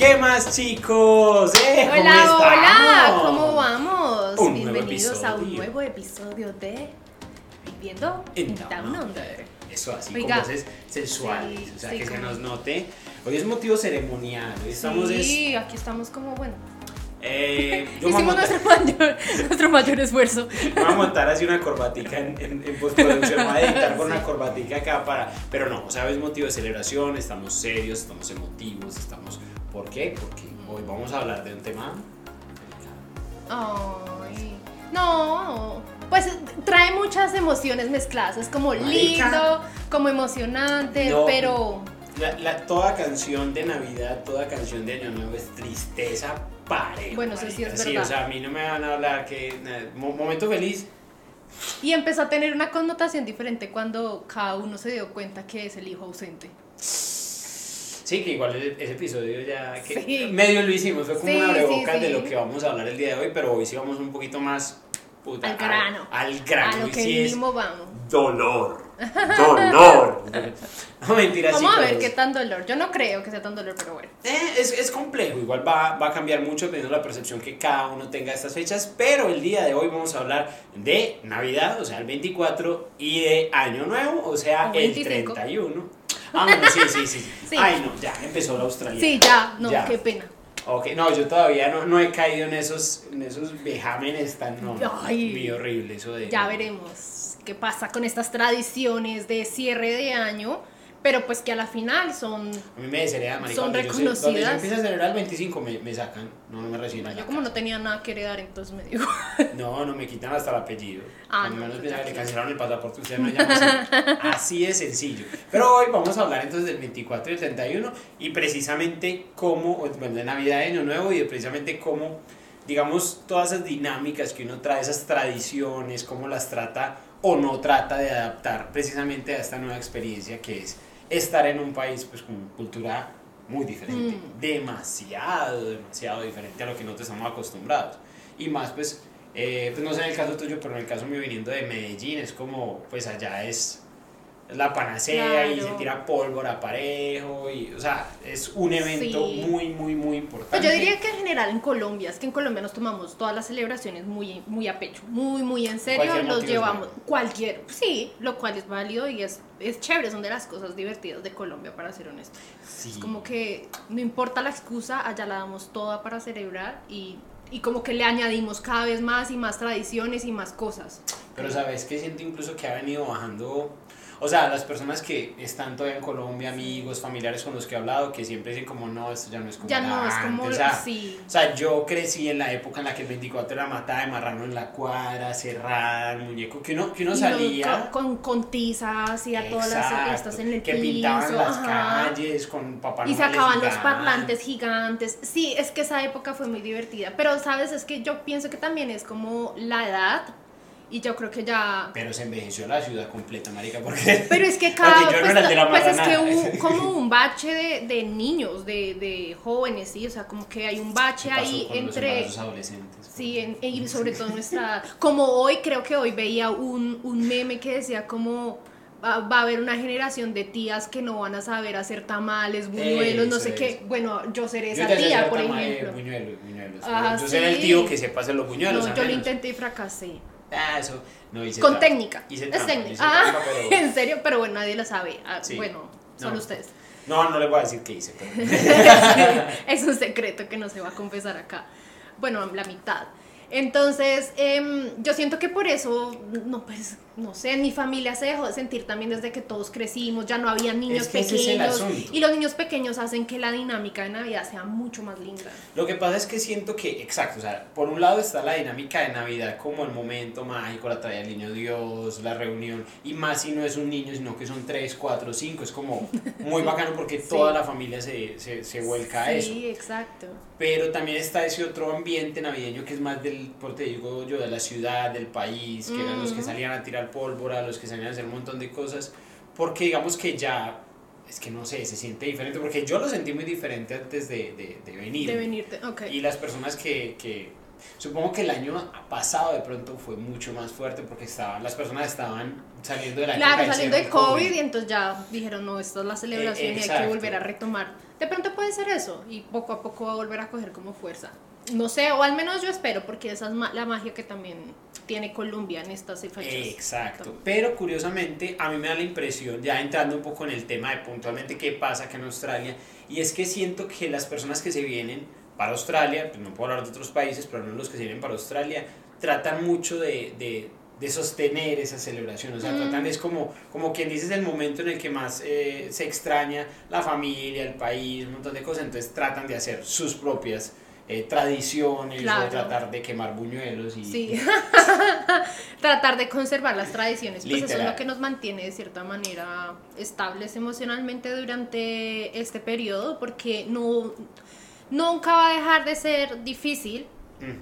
¿Qué más, chicos? ¿Eh? ¿Cómo Hola, estamos? hola, ¿cómo vamos? Un Bienvenidos a un nuevo episodio de Viviendo En Down Under. Eso así, Oiga. con voces sensuales. Sí, o sea, sí, que se como- nos note. Hoy es motivo ceremonial. Hoy estamos. es- Sí, aquí estamos como, bueno, eh, hicimos nuestro mayor, nuestro mayor esfuerzo. voy a montar así una corbatica en, en, en postproducción. A editar con una corbatica acá para. Pero no, o sea, es motivo de celebración. Estamos serios, estamos emotivos. Estamos. ¿Por qué? Porque hoy vamos a hablar de un tema. Ay, no, pues trae muchas emociones mezcladas, es como Marica. lindo, como emocionante, No. pero La, la- toda canción de Navidad, toda canción de Año Nuevo es tristeza parejo. Bueno, eso sí es Sí, verdad. o sea, a mí no me van a hablar que. momento feliz. y empezó a tener una connotación diferente cuando cada uno se dio cuenta que es el hijo ausente. Sí, que igual ese, episodio ya. Que Sí. Medio lo hicimos, fue como Sí, una sí, abrebocas de sí. lo que vamos a hablar el día de hoy, pero hoy sí vamos un poquito más. puta, Al grano. Al, al grano. a lo y que sí mismo vamos. dolor. Dolor. no, mentira, Vamos a ver qué tan dolor. Yo no creo que sea tan dolor, pero bueno. Eh, es, es complejo, igual va, va a cambiar mucho dependiendo de la percepción que cada uno tenga de estas fechas, pero el día de hoy vamos a hablar de Navidad, o sea, el 24, y de Año Nuevo, o sea, O el 25. 31. Ah, bueno, sí, sí, sí. Ay, no, ya empezó la Australia. Sí, ya, no, Ya. qué pena. Ok, no, yo todavía no, no he caído en esos, en esos vejámenes tan, no, Ay. muy horrible eso de... Ya veremos qué pasa con estas tradiciones de cierre de año, pero pues que a la final son... A mí me deshereda, marica, Son yo sé- Donde yo reconocidas. a celebrar el 25 me, me sacan, no, no me reciben Yo como no tenía nada que heredar, entonces me digo... No, no me quitan hasta el apellido. Ah, no, menos pues le cancelaron el pasaporte, ustedes me llaman así. Así de sencillo. Pero hoy vamos a hablar entonces del 24 y el 31 y precisamente cómo, bueno, de Navidad Año Nuevo y de precisamente cómo, digamos, todas esas dinámicas que uno trae, esas tradiciones, cómo las trata o no trata de adaptar precisamente a esta nueva experiencia que es estar en un país pues con cultura muy diferente, Mm. demasiado, demasiado diferente a lo que nosotros estamos acostumbrados. Y más pues, eh, pues no sé en el caso tuyo, pero en el caso mío viniendo de Medellín es como, pues allá es la panacea y se Claro. tira pólvora parejo y, o sea, es un evento Sí. muy, muy, muy importante. Pues yo diría que en general en Colombia, es que en Colombia nos tomamos todas las celebraciones muy, muy a pecho, muy, muy en serio, los es llevamos, cualquier, sí, lo cual es válido y es, es chévere, son de las cosas divertidas de Colombia, para ser honesto. Sí. Es como que no importa la excusa, allá la damos toda para celebrar y, y como que le añadimos cada vez más y más tradiciones y más cosas. Pero sabes que siento incluso que ha venido bajando, o sea, las personas que están todavía en Colombia, amigos, familiares con los que he hablado, que siempre dicen como, no, esto ya no es como Ya no, es como, antes", o sea, sí. O sea, yo crecí en la época en la que el 24 era matada de marrano en la cuadra, cerrada, el muñeco, que uno, que uno Y salía. no, con, con tiza, hacía todas las Exacto, estas en el que piso. pintaban las ajá. calles con papá Y sacaban los parlantes gigantes. Sí, es que esa época fue muy divertida. Pero, ¿sabes? Es que yo pienso que también es como la edad. Y yo creo que ya. Pero se envejeció la ciudad completa, marica, porque... Pero es que cada. Porque yo no pues, pues es que hubo como un bache de, de niños, de, de jóvenes, ¿sí? O sea, como que hay un bache ¿Qué pasó ahí con los entre. embarazos adolescentes? Sí, en- y sobre todo nuestra... Como hoy, creo que hoy veía un, un meme que decía como va, va a haber una generación de tías que no van a saber hacer tamales, buñuelos, no sé qué. Bueno, yo seré esa tía, por ejemplo. buñuelos, buñuelos. Ah, yo seré el tío que sepa hacer los buñuelos. No, yo lo intenté y fracasé. Ah, eso. No hice Con trampa. técnica. Hice es trampa, técnica. hice Ah, trampa, pero- en serio, pero bueno, nadie lo sabe. Ah, Sí. Bueno, son No. ustedes. No, no le voy a decir qué hice, pero... es un secreto que no se va a confesar acá. Bueno, la mitad. Entonces, em, yo siento que por eso, no, pues, no sé, mi familia se dejó de sentir también desde que todos crecimos, ya no había niños Es que el pequeños. y los niños pequeños hacen que la dinámica de Navidad sea mucho más linda. Lo que pasa es que siento que, exacto, o sea, por un lado está la dinámica de Navidad como el momento mágico, la trae del niño Dios, la reunión, y más si no es un niño, sino que son tres, cuatro, cinco, es como muy bacano porque Sí. toda la familia se, se, se vuelca a eso. Sí, exacto. Pero también está ese otro ambiente navideño que es más del, por te digo yo, de la ciudad, del país, que eran los que salían a tirar pólvora, los que salían a hacer un montón de cosas, porque digamos que ya, es que no sé, se siente diferente, porque yo lo sentí muy diferente antes de, de, de venir. De venirte, ok. Y las personas que, que, supongo que el año pasado de pronto fue mucho más fuerte porque estaban, las personas estaban saliendo de la Claro, saliendo de encierro, COVID y entonces ya dijeron, no, esta es la celebración y hay que volver a retomar. De pronto puede ser eso y poco a poco va a volver a coger como fuerza. No sé, o al menos yo espero, porque esa es la magia que también tiene Colombia en estas fechas. Exacto, pero curiosamente a mí me da la impresión, ya entrando un poco en el tema de puntualmente qué pasa acá en Australia, y es que siento que las personas que se vienen para Australia, pues no puedo hablar de otros países, pero no los que se vienen para Australia, tratan mucho de, de, de sostener esa celebración, o sea, Mm. tratan, es como, como quien dice, es el momento en el que más eh, se extraña la familia, el país, un montón de cosas, entonces tratan de hacer sus propias eh, tradiciones Claro. o tratar de quemar buñuelos y... Sí. Tratar de conservar las tradiciones, pues eso es lo que nos mantiene de cierta manera estables emocionalmente durante este periodo, porque no, nunca va a dejar de ser difícil,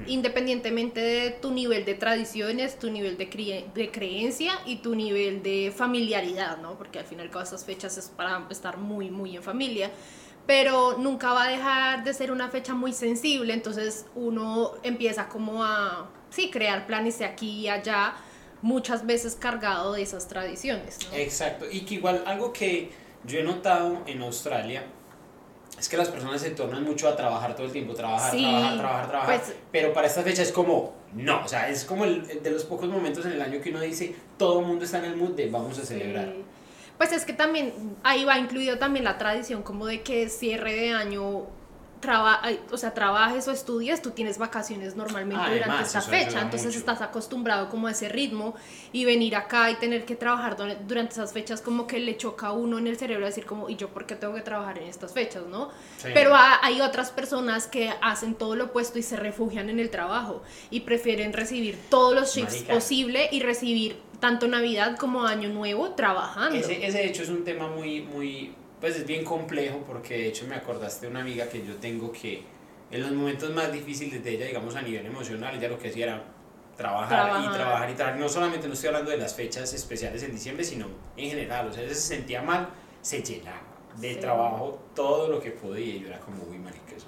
independientemente de tu nivel de tradiciones, tu nivel de creencia y tu nivel de familiaridad, ¿no? Porque al final todas estas fechas es para estar muy, muy en familia. Pero nunca va a dejar de ser una fecha muy sensible, entonces uno empieza como a, sí, crear planes de aquí y allá, muchas veces cargado de esas tradiciones, ¿no? Exacto, y que igual algo que yo he notado en Australia es que las personas se tornan mucho a trabajar todo el tiempo, trabajar, Sí, trabajar, trabajar, trabajar, pues- pero para esta fecha es como, no, o sea, es como el, el de los pocos momentos en el año que uno dice, todo el mundo está en el mood de vamos a celebrar. Sí. Pues es que también ahí va incluido también la tradición como de que cierre de año traba, o sea, trabajes o estudies, tú tienes vacaciones normalmente Además, durante esta fecha, entonces mucho. estás acostumbrado como a ese ritmo y venir acá y tener que trabajar dur- durante esas fechas como que le choca a uno en el cerebro decir como, ¿y yo por qué tengo que trabajar en estas fechas, no? Sí. Pero ha- hay otras personas que hacen todo lo opuesto y se refugian en el trabajo y prefieren recibir todos los shifts Marica. posible y recibir tanto Navidad como Año Nuevo trabajando. Ese, ese de hecho es un tema muy, muy, pues es bien complejo porque de hecho me acordaste de una amiga que yo tengo que en los momentos más difíciles de ella, digamos a nivel emocional, ella lo que hacía era trabajar, y Trabajar. trabajar y trabajar. No solamente no estoy hablando de las fechas especiales en diciembre, sino en general. O sea, ella se sentía mal, se llenaba de Sí. trabajo todo lo que podía y yo era como, uy, marica, eso.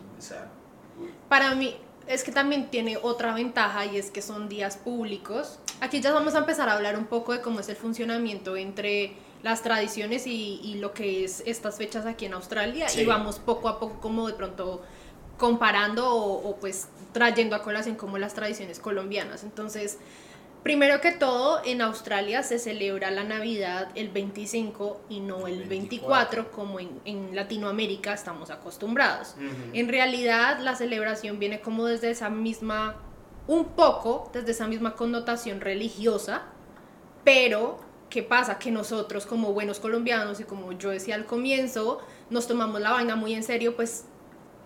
Para mí es que también tiene otra ventaja y es que son días públicos. Aquí ya vamos a empezar a hablar un poco de cómo es el funcionamiento entre las tradiciones y, y lo que es estas fechas aquí en Australia Sí. y vamos poco a poco como de pronto comparando o, o, pues trayendo a colación como las tradiciones colombianas. Entonces, primero que todo, en Australia se celebra la Navidad el 25 y no el 24, como en, en Latinoamérica estamos acostumbrados. Ujú. En realidad la celebración viene como desde esa misma, un poco desde esa misma connotación religiosa, pero ¿qué pasa? Que nosotros como buenos colombianos y como yo decía al comienzo, nos tomamos la vaina muy en serio, pues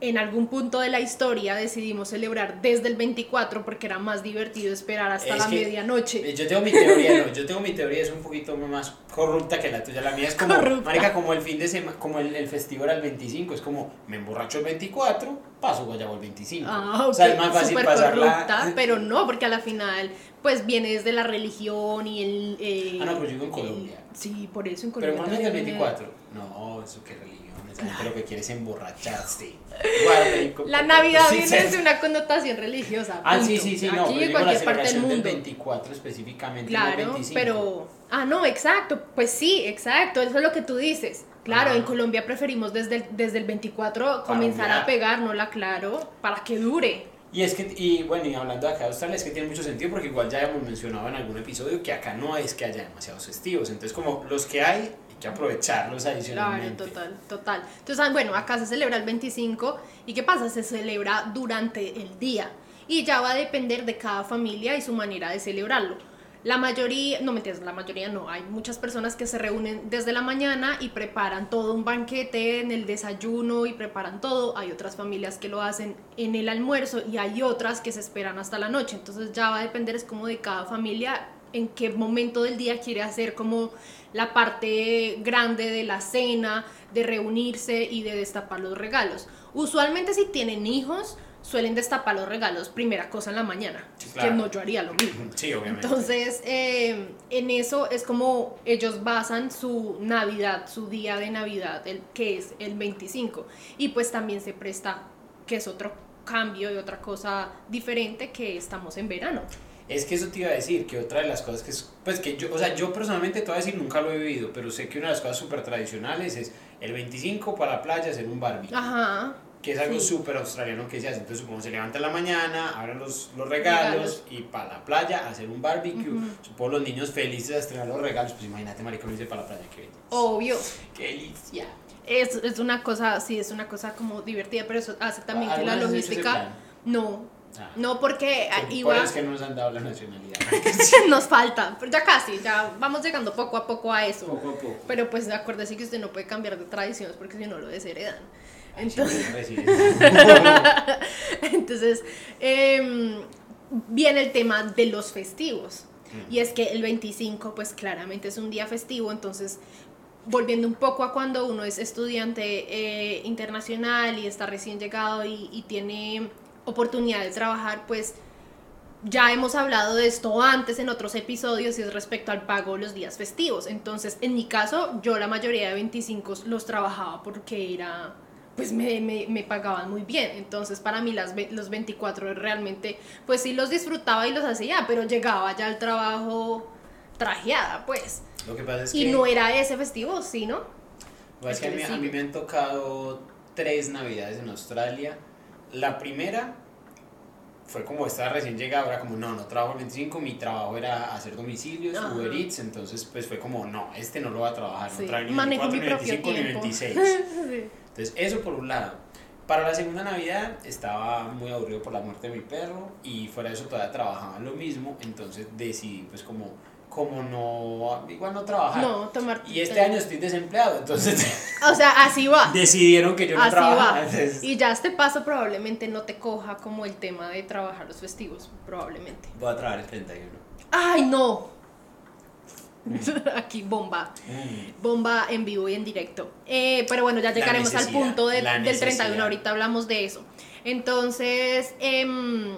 en algún punto de la historia decidimos celebrar desde el 24 porque era más divertido esperar hasta Es la medianoche. Eh, Yo tengo mi teoría, no, yo tengo mi teoría, es un poquito más corrupta que la tuya. La mía es como, Corrupta. marica, como el fin de semana, como el, el festivo era el 25, es como, me emborracho el 24, paso guayabo el 25. Ah, O sea, ok, es más fácil súper pasarla. corrupta, pero no, porque a la final, pues viene desde la religión y el. eh, Ah, no, pero yo digo en el- Colombia. Sí, por eso en Pero Colombia. ¿cuándo es el también viene- 24? No, eso qué religión. Gente lo que quiere es emborracharse. Guarda, La Navidad Sí, viene desde una connotación religiosa. Ah, sí, punto. sí, sí, Aquí no, pero en cualquier parte del celebración del mundo. 24 específicamente, el Claro, 25. pero. Ah, no, exacto. Pues sí, exacto. Eso es lo que tú dices. Claro, Ah. en Colombia preferimos desde el, desde el 24 comenzar a pegárnosla, claro, para que dure. Y es que, y bueno, y hablando de acá de Australia, es que tiene mucho sentido porque igual ya hemos mencionado en algún episodio que acá no es que haya demasiados festivos. Entonces, como los que hay, hay que aprovecharlos Claro, adicionalmente. total, total. Entonces, ah, bueno, acá se celebra el 25 y ¿qué pasa? Se celebra durante el día y ya va a depender de cada familia y su manera de celebrarlo. La mayoría, no mentiras, la mayoría no, hay muchas personas que se reúnen desde la mañana y preparan todo un banquete en el desayuno y preparan todo. Hay otras familias que lo hacen en el almuerzo y hay otras que se esperan hasta la noche. Entonces ya va a depender es como de cada familia en qué momento del día quiere hacer como la parte grande de la cena, de reunirse y de destapar los regalos. Usualmente si tienen hijos, suelen destapar los regalos primera cosa en la mañana, Sí, claro. que no yo haría lo mismo. Sí, obviamente. Entonces, eh, en eso es como ellos basan su Navidad, su día de Navidad, el, que es el 25. Y pues también se presta, que es otro cambio y otra cosa diferente, que estamos en verano. Es que eso te iba a decir, que otra de las cosas que es, pues que yo, o sea, yo personalmente te voy a decir, nunca lo he vivido, pero sé que una de las cosas súper tradicionales es el 25 para la playa hacer un barbie. Ajá. Que es algo Sí. súper australiano que se hace. Entonces, supongo se levanta en la mañana, abren los, los regalos, Regalos. y para la playa hacer un barbecue. Ujú. Supongo los niños felices a estrenar los regalos. Pues imagínate, maricón, irse para la playa, qué belleza. Obvio. Qué delicia. Es, es una cosa, sí, es una cosa como divertida, pero eso hace también que la ¿Alguna vez has hecho ese logística... No, Ah. no porque ah, Por- iba... Por es que no nos han dado la nacionalidad. nos falta, pero ya casi, ya vamos llegando poco a poco a eso. poco a poco. Pero pues acuérdese que usted no puede cambiar de tradiciones porque si no lo desheredan. Entonces, em, viene el tema de los festivos. Mm. Y es que el 25 pues claramente es un día festivo, entonces volviendo un poco a cuando uno es estudiante eh, internacional y está recién llegado y, y tiene oportunidad de trabajar, pues ya hemos hablado de esto antes en otros episodios y es respecto al pago de los días festivos. Entonces, en mi caso, yo la mayoría de 25 los trabajaba porque era, pues me, me, me pagaban muy bien. Entonces, para mí las, los 24 realmente, pues sí los disfrutaba y los hacía, pero llegaba ya al trabajo trajeada, pues. Lo que pasa es Y que, no era ese festivo, ¿sí, no? lo es que a, mí, a mí me han tocado tres navidades en Australia. La primera fue como estaba recién llegado, era como, no, no trabajo el 25, mi trabajo era hacer domicilios, Ajá. Uber Eats, entonces pues fue como, no, este no lo va a trabajar, Sí. no trae ni Manejo 24, mi ni propio 25, ni tiempo. 26. Sí. Entonces, eso por un lado. Para la segunda Navidad estaba muy aburrido por la muerte de mi perro y fuera de eso todavía trabajaba lo mismo, entonces decidí pues como, como no, igual no trabajar. No, tomar. Y este año estoy desempleado, entonces O sea, así va. decidieron que yo no Así trabajaba. va. entonces, Y ya este paso probablemente no te coja como el tema de trabajar los festivos, probablemente. Voy a trabajar el 31. ¡Ay, no! Aquí bomba. Mm. Bomba en vivo y en directo. Eh, pero bueno, ya llegaremos al punto de- del necesidad. 31, ahorita hablamos de eso. Entonces, em,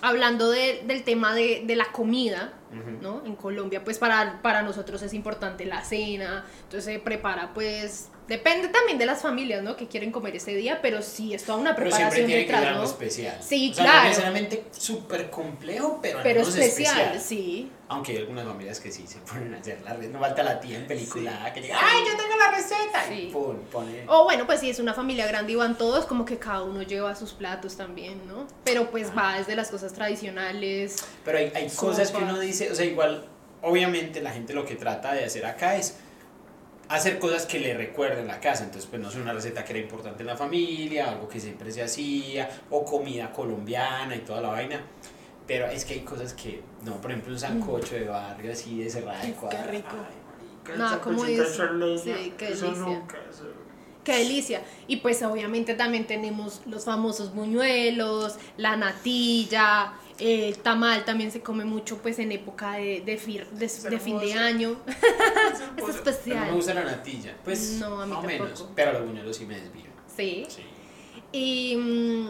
hablando de- del tema de, de la comida. ¿no? En Colombia, pues para, para nosotros es importante la cena, entonces se prepara, pues, depende también de las familias, ¿no? Que quieren comer ese día, pero sí es toda una Pero siempre preparación tiene que ser detrás, algo ¿no? especial. Sí, O sea, claro. No necesariamente súper complejo, pero, Pero menos especial, sí. Aunque hay algunas familias que sí se ponen a hacer la receta. No falta la tía en película que llega, ¡ay, yo tengo la receta! Sí. Y pum, pone. O bueno, pues si es una familia grande y van todos, como que cada uno lleva sus platos también, ¿no? Pero pues va desde las cosas tradicionales. Pero hay, hay cosas que uno dice, o sea, igual, obviamente la gente lo que trata de hacer acá es hacer cosas que le recuerden la casa. Entonces, pues no sé, una receta que era importante en la familia, algo que siempre se hacía, o comida colombiana y toda la vaina. Pero es que hay cosas que, no, por ejemplo, un sancocho de barrio así de cerrada de Uf, qué cuadra. rico. Ay, marica, el Nada como Sí, qué eso delicia. nunca, eso- ¡Qué delicia! Y pues obviamente también tenemos los famosos buñuelos, la natilla, el tamal también se come mucho pues en época de, de, fir- de- de fin de año. Pero especial. no me gusta la natilla. Pues, No, a mí más o menos. tampoco. Pero los buñuelos sí me desvío. Sí. Sí. Y mm,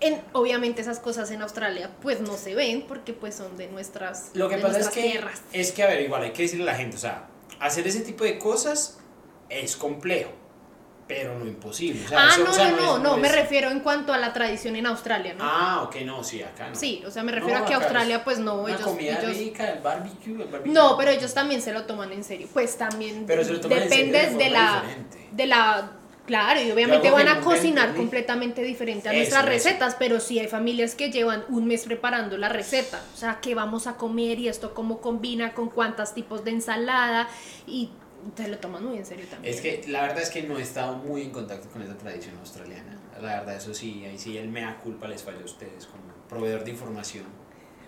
en, obviamente esas cosas en Australia pues no se ven porque pues son de nuestras, Lo que pasa es que, tierras. es que, a ver, igual hay que decirle a la gente, o sea, hacer ese tipo de cosas es complejo, pero no imposible. O sea, Ah, eso- no, o sea, no, no, no, me refiero en cuanto a la tradición en Australia, ¿no? Ah, ok, no, sí, acá no. Sí, o sea, me refiero No, a que Australia es pues no, Una ellos, comida ellos- rica, el barbecue, el barbecue. No, pero ellos también se lo toman en serio. Pues también Pero se lo toman en serio de de, la diferente. de la claro, y obviamente van a cocinar completamente diferente a Eso, nuestras eso. recetas, pero sí hay familias que llevan un mes preparando la receta, o sea, qué vamos a comer y esto cómo combina con cuántos tipos de ensalada y se lo toman muy en serio también. Es que la verdad es que no he estado muy en contacto con esa tradición australiana. La verdad, eso sí, ahí sí el mea culpa les falla a ustedes como proveedor de información.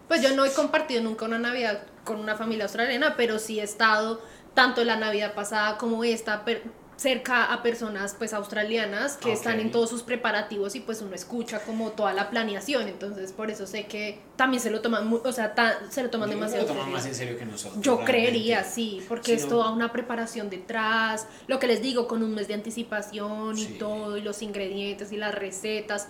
Pues yo no he compartido nunca una Navidad con una familia australiana, pero sí he estado tanto la Navidad pasada como esta cerca a personas pues australianas que están en todos sus preparativos y pues uno escucha como toda la planeación, entonces por eso sé que también se lo toman, o sea, ta- se lo toman Yo demasiado lo toman serio. más en serio que nosotros. Yo realmente. creería, sí, porque es no. toda una preparación detrás, lo que les digo, con un mes de anticipación y Sí. todo, y los ingredientes y las recetas.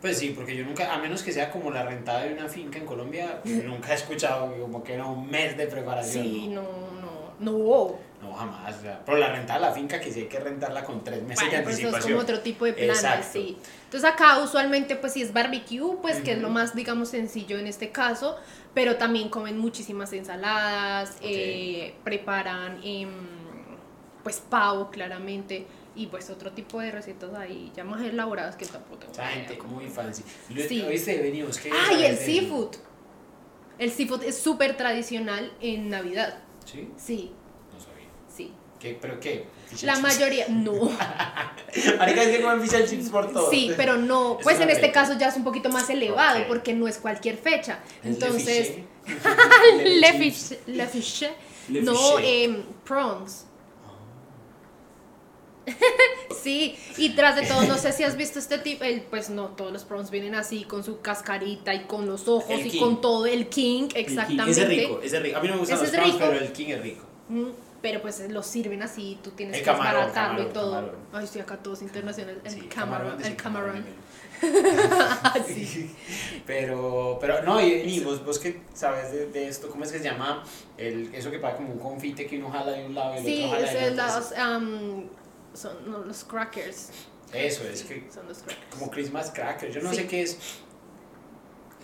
Pues sí, porque yo nunca, a menos que sea como la rentada de una finca en Colombia, nunca he escuchado como que era un mes de preparación. Sí, ¿no? no, no, no. No, jamás. O sea, pero la renta de la finca, que sí hay que rentarla con tres meses Bueno, de pues eso es como otro tipo de planes, Exacto. sí. Entonces acá usualmente pues si es barbecue, pues que es lo más digamos sencillo en este caso, pero también comen muchísimas ensaladas, eh, preparan em, pues pavo claramente y pues otro tipo de recetas ahí ya más elaboradas que tampoco tengo Esa gente cómo- muy fancy. Sí. ¿Oíste? Venimos. ¿qué Ah, y el seafood. El seafood es súper tradicional en Navidad. ¿Sí? Sí. ¿Qué? ¿Pero qué? La mayoría, no. Marica, es que comen fish and chips por todo. Sí, pero no, Es pues en este caso ya es un poquito más elevado porque no es cualquier fecha. ¿Es le Entonces, fiché? le fiche, le fiche, no, em, prawns. Sí, y tras de todo, no sé si has visto este tipo, el, pues no, todos los prawns vienen así, con su cascarita y con los ojos El y king. con todo el king, El king. exactamente. Ese es rico, ese es rico. A mí no me gustan Ese los es prawns, rico. pero el king es rico. Mm, Pero pues lo sirven así, tú tienes El que desbaratarlo y todo. camarón. Ay, estoy acá todos internacional. El Sí, camarón, el camarón. Sí. Pero, pero no, y, y vos, vos que sabes de, de esto, ¿cómo es que se llama? El, eso que pasa como un confite que uno jala de un lado y el Sí, otro jala el- otro. los, am, son no, los crackers. Eso, es que Son los crackers. como Christmas crackers, yo no sé qué es.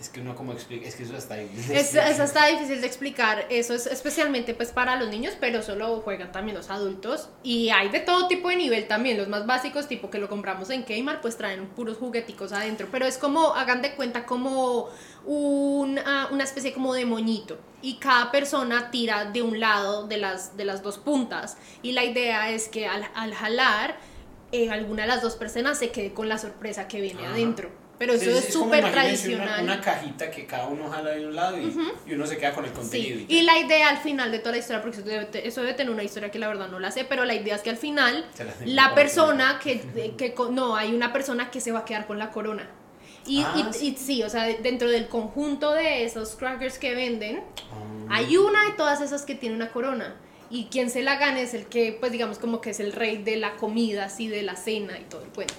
Es que uno como explica, es que eso está ahí. Es, eso está difícil de explicar, eso es especialmente pues para los niños, pero solo juegan también los adultos y hay de todo tipo de nivel también, los más básicos tipo que lo compramos en Kmart pues traen puros jugueticos adentro, pero es como, hagan de cuenta como un, ah, una especie como de moñito y cada persona tira de un lado de las, de las dos puntas y la idea es que al, al jalar eh, alguna de las dos personas se quede con la sorpresa que viene Ajá. adentro. Pero eso es súper tradicional. Una, una cajita que cada uno jala de un lado y, y uno se queda con el contenido. Sí, y y la idea al final de toda la historia, porque eso debe, eso debe tener una historia que la verdad no la sé, pero la idea es que al final la persona que, que, no, hay una persona que se va a quedar con la corona. Y, Ah, y- sí. y sí, o sea, de- dentro del conjunto de esos crackers que venden, Ah. hay una de todas esas que tiene una corona. Y quien se la gane es el que, pues digamos, como que es el rey de la comida, así, de la cena y todo el cuento.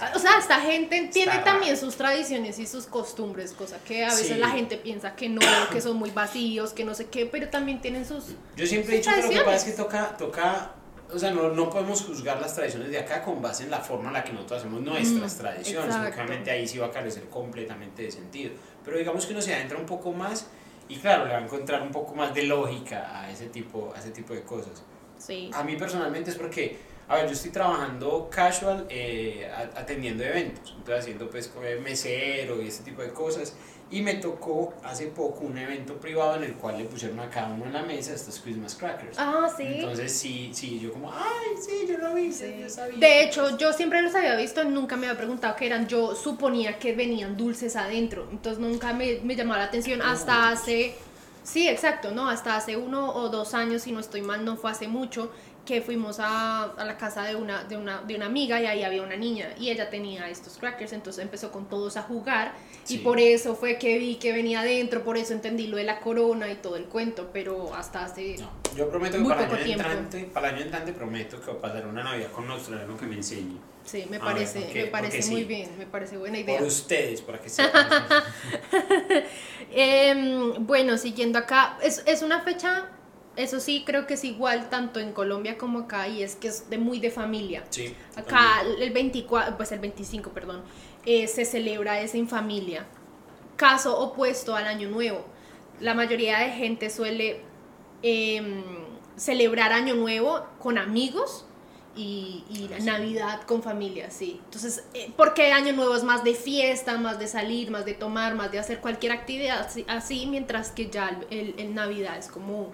Ah, O sea, esta gente tiene raro. también sus tradiciones y sus costumbres, cosa que a veces Sí. la gente piensa que no, que son muy vacíos, que no sé qué, pero también tienen sus... Yo siempre he dicho que lo que pasa es que toca, toca, o sea, no, no podemos juzgar las tradiciones de acá con base en la forma en la que nosotros hacemos nuestras Mm, tradiciones, obviamente ahí sí va a carecer completamente de sentido. Pero digamos que uno se adentra un poco más y claro, le va a encontrar un poco más de lógica a ese tipo, a ese tipo de cosas. Sí. A mí personalmente es porque, a ver, yo estoy trabajando casual eh, atendiendo eventos, entonces haciendo pues como mesero y ese tipo de cosas. Y me tocó hace poco un evento privado en el cual le pusieron a cada uno en la mesa estos Christmas crackers. Ah, sí. Entonces sí, sí, yo como, ay, sí, yo lo vi, Sí. yo sabía. De hecho, yo siempre los había visto, nunca me había preguntado qué eran. Yo suponía que venían dulces adentro, entonces nunca me, me llamaba la atención hasta hace. Sí, exacto, ¿no? Hasta hace uno o dos años, si no estoy mal, no fue hace mucho, que fuimos a, a la casa de una, de, una, de una amiga y ahí había una niña y ella tenía estos crackers, entonces empezó con todos a jugar Sí. y por eso fue que vi que venía adentro, por eso entendí lo de la corona y todo el cuento, pero hasta hace... No, yo prometo que Muy para el, poco año tiempo. entrante, para el año entrante prometo que va a pasar una Navidad con un australiano que me enseñe. Sí, me ver, parece, ¿por qué? me parece muy sí. bien, me parece buena idea. Por ustedes, para que sepan. Em, bueno, siguiendo acá, es, es una fecha, eso sí, creo que es igual tanto en Colombia como acá, y es que es de muy de familia. sí. Acá el 24, pues el 25, perdón, eh, se celebra es en familia. Caso opuesto al Año Nuevo. La mayoría de gente suele em, celebrar Año Nuevo con amigos y, y Ah. Navidad con familia, sí. Entonces, eh, porque Año Nuevo es más de fiesta, más de salir, más de tomar, más de hacer cualquier actividad así, así, mientras que ya el, el- el Navidad es como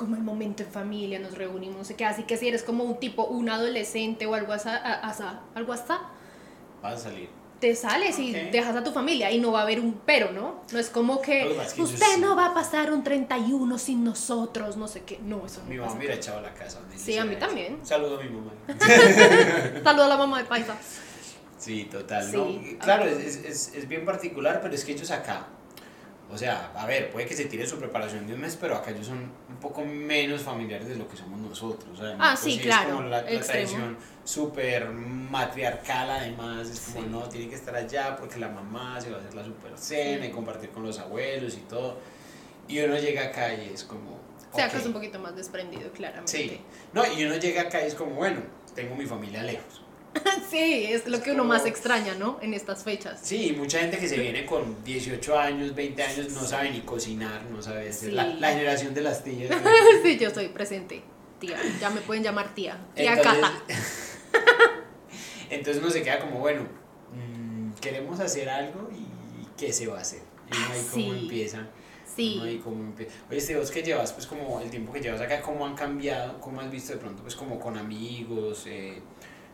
como el momento en familia, nos reunimos, no sé qué, así que si eres como un tipo, un adolescente o algo así, algo así, Vas a salir. te sales y dejas a tu familia y no va a haber un pero, ¿no? No es como que usted no va a pasar un 31 sin nosotros, no sé qué. No, eso no Mi mamá me hubiera echado a la casa. Sí, a mí eso. también. Saludo a mi mamá. Saluda a la mamá de Paisa. Sí, total, Sí, ¿no? Y Claro, es, es bien particular, pero es que ellos acá, o sea, a ver, puede que se tire su preparación de un mes, pero acá ellos son un poco menos familiares de lo que somos nosotros. O sea, Ah, sí, es claro, como la, tradición súper matriarcal, además, es como, Sí. no, tiene que estar allá porque la mamá se va a hacer la super cena y compartir con los abuelos y todo. Y uno llega acá y es como, sea Ok. que es un poquito más desprendido, claramente. Sí. No, y uno llega acá y es como, bueno, tengo mi familia lejos. Sí, es lo que uno más extraña, ¿no? En estas fechas. Sí, mucha gente que se viene con 18 años, 20 años, no sabe ni cocinar, no sabe. Sí. La, la generación de las tías. ¿no? sí, yo soy presente. Tía, ya me pueden llamar tía. Tía Entonces- Cata. Entonces uno se queda como, bueno, mm, queremos hacer algo y ¿qué se va a hacer? Y uno ahí cómo Sí. empieza. Uno Sí. ahí cómo empieza. Oye, este vos que llevas, pues como el tiempo que llevas acá, ¿cómo han cambiado? ¿Cómo has visto de pronto, pues como con amigos, eh,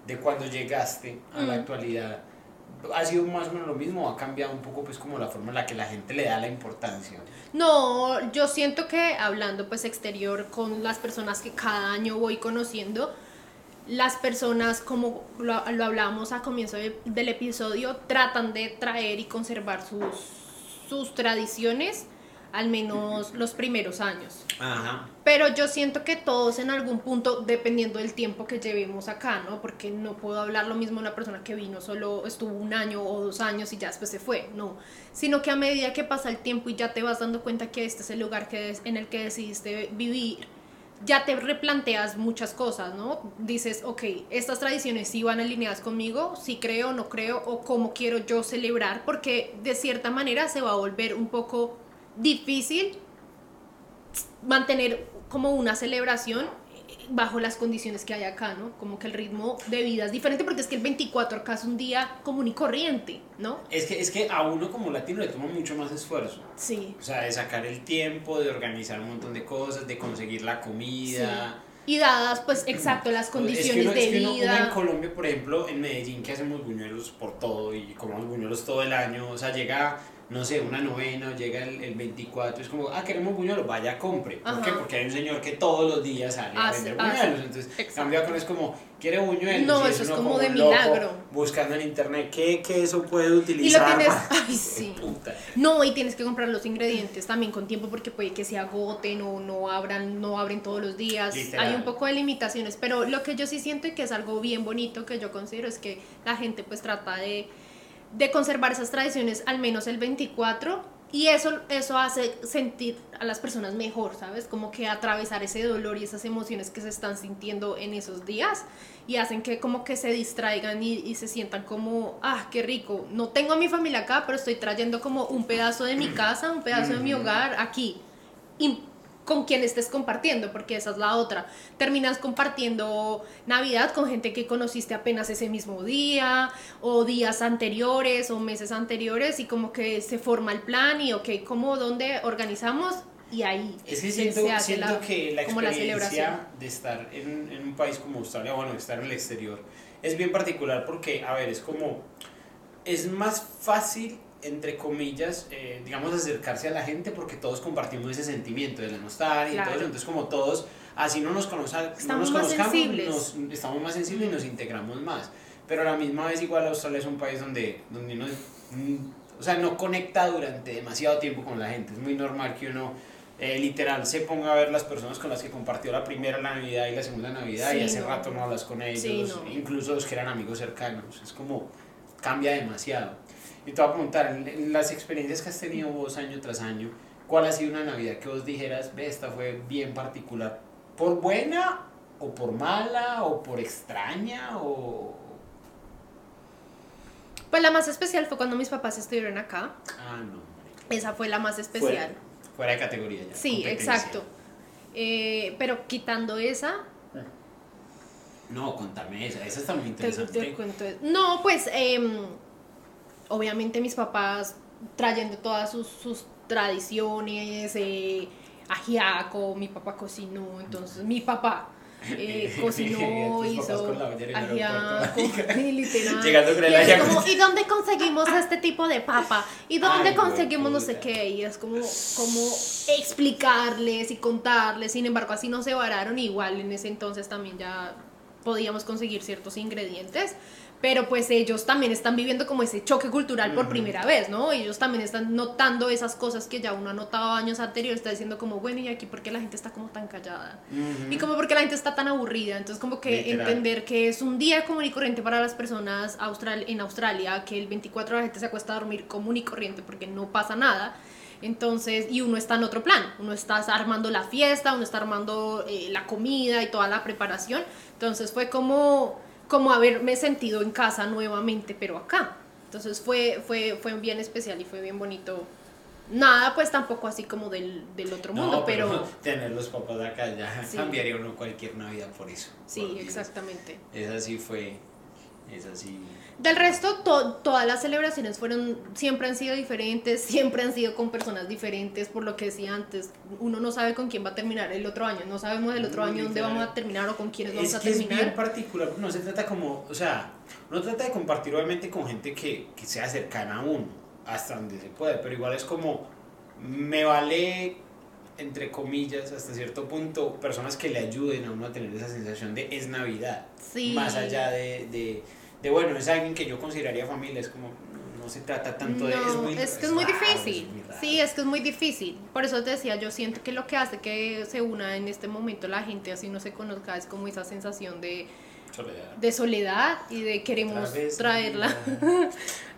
de cuando llegaste a la Mm. actualidad? ¿Ha sido más o menos lo mismo o ha cambiado un poco pues como la forma en la que la gente le da la importancia? No, yo siento que hablando pues exterior con las personas que cada año voy conociendo, las personas, como lo, lo hablábamos a comienzo de- del episodio, tratan de traer y conservar sus, sus tradiciones, al menos los primeros años. Ajá. Pero yo siento que todos en algún punto, dependiendo del tiempo que llevemos acá, ¿no? Porque no puedo hablar lo mismo de una persona que vino solo, estuvo un año o dos años y ya después se fue, no. Sino que a medida que pasa el tiempo y ya te vas dando cuenta que este es el lugar que es- en el que decidiste vivir, ya te replanteas muchas cosas, ¿no? Dices, ok, estas tradiciones sí van alineadas conmigo, sí creo, no creo, o cómo quiero yo celebrar, porque de cierta manera se va a volver un poco difícil mantener como una celebración bajo las condiciones que hay acá, ¿no? Como que el ritmo de vida es diferente porque es que el 24 acá es un día común y corriente, ¿no? Es que, es que a uno como latino le toma mucho más esfuerzo. Sí. O sea, de sacar el tiempo, de organizar un montón de cosas, de conseguir la comida. Y dadas, pues, exacto, las Es que condiciones uno- de es que uno- uno vida. en Colombia, por ejemplo, en Medellín, que hacemos buñuelos por todo y comemos buñuelos todo el año, o sea, llega, no sé, una novena o llega el, el 24, es como, ah, queremos buñuelos, vaya, compre. ¿Por Ajá. qué? Porque hay un señor que todos los días sale a Hace- vender hace. buñuelos. Entonces, Exacto. cambia con es como, quiere buñuelos. No, eso es como de milagro. Buscando en internet qué queso puede Y lo utilizar. tienes, ay, sí. Puta. No, y tienes que comprar los ingredientes también con tiempo porque puede que se agoten o no abran, no abren todos los días. Literal. Hay un poco de limitaciones, pero lo que yo sí siento y que es algo bien bonito que yo considero es que la gente pues trata de, de conservar esas tradiciones al menos el 24 y eso, eso hace sentir a las personas mejor, ¿sabes? Como que atravesar ese dolor y esas emociones que se están sintiendo en esos días y hacen que como que se distraigan y, y se sientan como, ah, qué rico, no tengo a mi familia acá, pero estoy trayendo como un pedazo de mi casa, un pedazo de mi hogar aquí. Y con quien estés compartiendo, porque esa es la otra. Terminas compartiendo Navidad con gente que conociste apenas ese mismo día, o días anteriores, o meses anteriores, y como que se forma el plan y, ok, ¿cómo, dónde organizamos? Y ahí Es que siento, se hace siento que la como la experiencia celebración. de estar en, en un país como Australia, bueno, de estar en el exterior, es bien particular porque, a ver, es como, es más fácil, entre comillas, eh, digamos, acercarse a la gente porque todos compartimos ese sentimiento de la nostalgia y Claro. todo eso, entonces como todos, así no nos, conoza- no Estamos nos más conozcamos, sensibles. nos- estamos más sensibles y nos integramos más, pero a la misma vez igual Australia es un país donde, donde uno, o sea, no conecta durante demasiado tiempo con la gente, es muy normal que uno eh, literal se ponga a ver las personas con las que compartió la primera Navidad y la segunda Navidad y Sí, hace no. rato no hablas con ellos, Sí, no. incluso los que eran amigos cercanos, es como cambia demasiado. Y te voy a preguntar, en, las experiencias que has tenido vos año tras año, ¿cuál ha sido una Navidad que vos dijeras, ve, esta fue bien particular? ¿Por buena o por mala o por extraña o...? Pues la más especial fue cuando mis papás estuvieron acá. Ah, no. Esa fue la más especial. Fuera, fuera de categoría ya. Sí, exacto. Eh, pero quitando esa, No, contame esa, esa está muy te, interesante. te cuento. No, pues em, obviamente mis papás trayendo todas sus, sus tradiciones, eh, ajiaco, mi papá cocinó, entonces mi papá eh, cocinó, hizo ajiaco, aeropuerto. sí, literal. Llegando con el Y es como, ¿y dónde conseguimos este tipo de papa? ¿Y dónde Ay, conseguimos no sé qué? Y es como, como explicarles y contarles. Sin embargo, así no se vararon. Igual en ese entonces también ya podíamos conseguir ciertos ingredientes. Pero pues ellos también están viviendo como ese choque cultural por primera vez, ¿no? Ellos también están notando esas cosas que ya uno ha notado años anteriores. Está diciendo como, bueno, ¿y aquí por qué la gente está como tan callada? Y como porque la gente está tan aburrida, entonces como que Literal. entender que es un día común y corriente para las personas austral en Australia, que el 24 la gente se acuesta a dormir común y corriente porque no pasa nada, Entonces, y uno está en otro plan, uno está armando la fiesta, uno está armando eh, la comida y toda la preparación. Entonces fue como, como haberme sentido en casa nuevamente, pero acá. Entonces fue, fue, fue bien especial y fue bien bonito nada pues tampoco así como del, del otro mundo, pero, Tener los papás acá ya cambiaría uno cualquier Navidad por eso. Sí, exactamente. Esa sí fue, esa sí... Del resto, todas las celebraciones fueron, siempre han sido diferentes, siempre han sido con personas diferentes, por lo que decía antes, uno no sabe con quién va a terminar el otro año, no sabemos el otro año dónde vamos a terminar o con quiénes vamos a terminar. Es bien particular, no se trata como, o sea, no trata de compartir obviamente con gente que, que sea cercana a uno, hasta donde se puede, pero igual es como, me vale, entre comillas, hasta cierto punto, personas que le ayuden a uno a tener esa sensación de es Navidad, sí. más allá de, de de bueno, es alguien que yo consideraría familia, es como, no, se trata tanto de... Es, muy, es que es, muy difícil, sí, es que es muy difícil, por eso te decía, yo siento que lo que hace que se una en este momento la gente así no se conozca es como esa sensación de... Soledad. De soledad y de queremos traerla.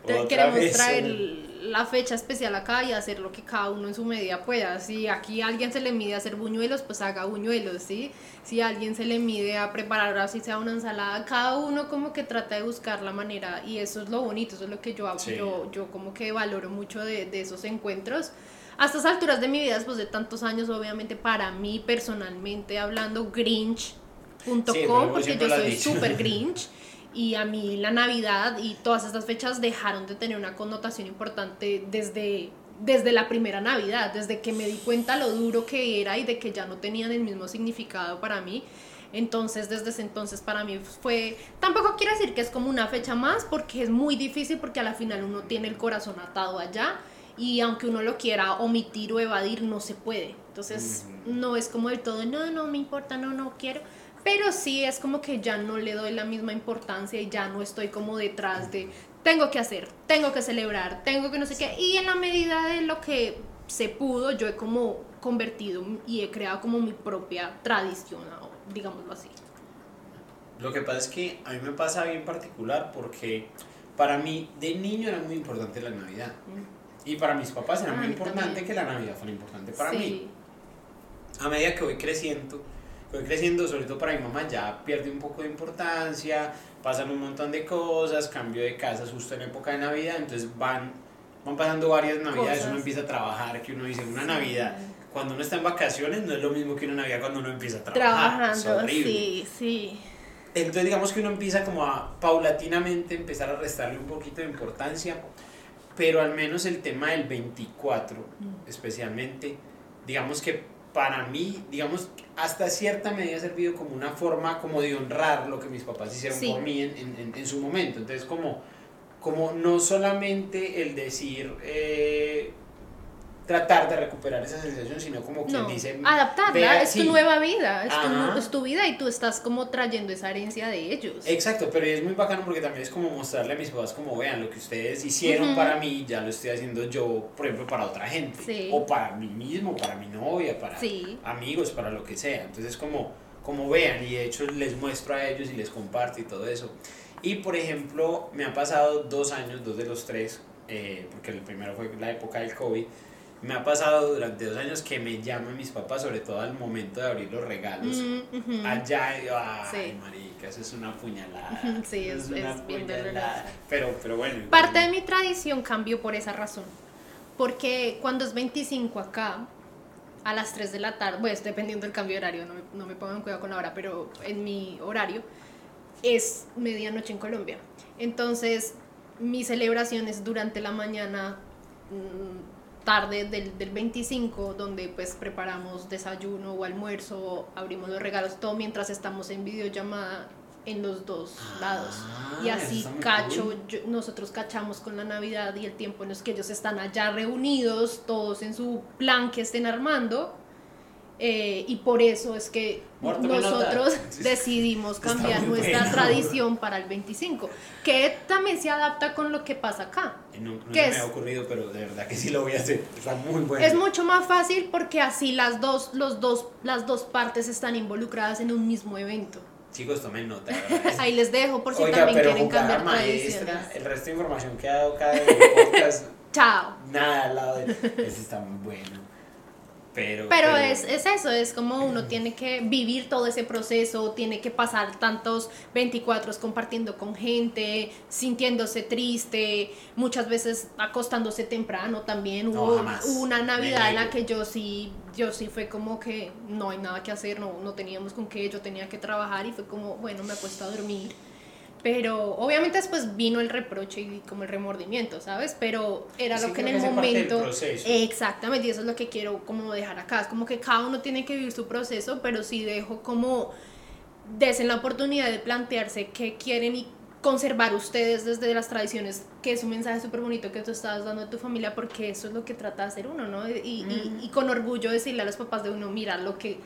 queremos traer la fecha especial acá y hacer lo que cada uno en su medida pueda. Si aquí a alguien se le mide a hacer buñuelos, pues haga buñuelos, ¿sí? Si a alguien se le mide a preparar así sea una ensalada, cada uno como que trata de buscar la manera y eso es lo bonito, eso es lo que yo hago, yo, yo como que valoro mucho de, de esos encuentros. A estas alturas de mi vida, después de tantos años, obviamente para mí personalmente hablando, grinch.com, porque yo soy súper grinch y a mí la Navidad y todas estas fechas dejaron de tener una connotación importante desde, desde la primera Navidad, desde que me di cuenta lo duro que era y de que ya no tenían el mismo significado para mí. Entonces, desde ese entonces para mí fue, tampoco quiero decir que es como una fecha más, porque es muy difícil, porque a la final uno tiene el corazón atado allá y aunque uno lo quiera omitir o evadir, no se puede. Entonces, no es como del todo, no, no me importa, no, no quiero pero sí es como que ya no le doy la misma importancia y ya no estoy como detrás de tengo que hacer, tengo que celebrar, tengo que no sé qué. Y en la medida de lo que se pudo, yo he como convertido y he creado como mi propia tradición, digámoslo así. Lo que pasa es que a mí me pasa bien particular porque para mí de niño era muy importante la Navidad. Mm. Y para mis papás era muy importante que la Navidad fuera importante para mí. A medida que voy creciendo, fue creciendo, sobre todo para mi mamá, ya pierde un poco de importancia, pasan un montón de cosas, cambio de casa justo en época de Navidad, entonces van, van pasando varias Navidades, uno empieza a trabajar, que uno dice, una Navidad, cuando uno está en vacaciones no es lo mismo que una Navidad cuando uno empieza a trabajar. Trabajando, sí, sí. Entonces digamos que uno empieza como a paulatinamente empezar a restarle un poquito de importancia, pero al menos el tema del 24 mm. especialmente, digamos que para mí, digamos, hasta cierta medida ha servido como una forma como de honrar lo que mis papás hicieron por mí en, en, en, su momento. Entonces, como, como no solamente el decir, eh, tratar de recuperar esa sensación, sino como quien dice... Adaptarla, es tu nueva vida, es tu, es tu, vida y tú estás como trayendo esa herencia de ellos. Exacto, pero es muy bacano porque también es como mostrarle a mis papás como vean lo que ustedes hicieron para mí, ya lo estoy haciendo yo, por ejemplo, para otra gente, o para mí mismo, para mi novia, para amigos, para lo que sea. Entonces como, como vean y de hecho les muestro a ellos y les comparto y todo eso. Y por ejemplo, me han pasado dos años, dos de los tres, eh, porque el primero fue la época del COVID, me ha pasado durante dos años que me llaman mis papás, sobre todo al momento de abrir los regalos. Mm, allá, y ay, marica, eso es una puñalada. Sí, es, es, bien Pero, pero bueno. Parte de mi tradición cambió por esa razón. Porque cuando es 25 acá, a las 3 de la tarde, pues dependiendo del cambio de horario, no me, no me pongan cuidado con la hora, pero en mi horario es medianoche en Colombia. Entonces, mi celebración es durante la mañana. Tarde del, del 25, donde pues preparamos desayuno o almuerzo, abrimos los regalos, todo mientras estamos en videollamada en los dos ah, lados. Y así cacho, nosotros cachamos con la Navidad y el tiempo en los que ellos están allá reunidos, todos en su plan que estén armando eh, y por eso es que nosotros decidimos cambiar nuestra tradición para el 25, que también se adapta con lo que pasa acá. No, me ha ocurrido, pero de verdad que sí lo voy a hacer. Está muy bueno. Es mucho más fácil porque así las dos, los dos, las dos partes están involucradas en un mismo evento. Chicos, tomen nota. Ahí les dejo por si también quieren cambiar maestra, El resto de información que ha dado cada podcast chao. Nada al lado de... Ese está muy bueno. Pero, Pero es, es eso, es como uno tiene que vivir todo ese proceso, tiene que pasar tantos 24 compartiendo con gente, sintiéndose triste, muchas veces acostándose temprano también. No, Hubo, una Navidad en la que yo sí, yo sí fue como que no hay nada que hacer, no, no teníamos con qué, yo tenía que trabajar y fue como, bueno, me acuesto a dormir. Pero obviamente después vino el reproche y como el remordimiento, ¿sabes? Pero era Sí, lo que en el momento... Exactamente, y eso es lo que quiero como dejar acá. Es como que cada uno tiene que vivir su proceso, pero sí dejo como desen la oportunidad de plantearse qué quieren y conservar ustedes desde las tradiciones, que es un mensaje súper bonito que tú estabas dando a tu familia, porque eso es lo que trata de hacer uno, ¿no? Y, y- y con orgullo decirle a los papás de uno, mira, lo que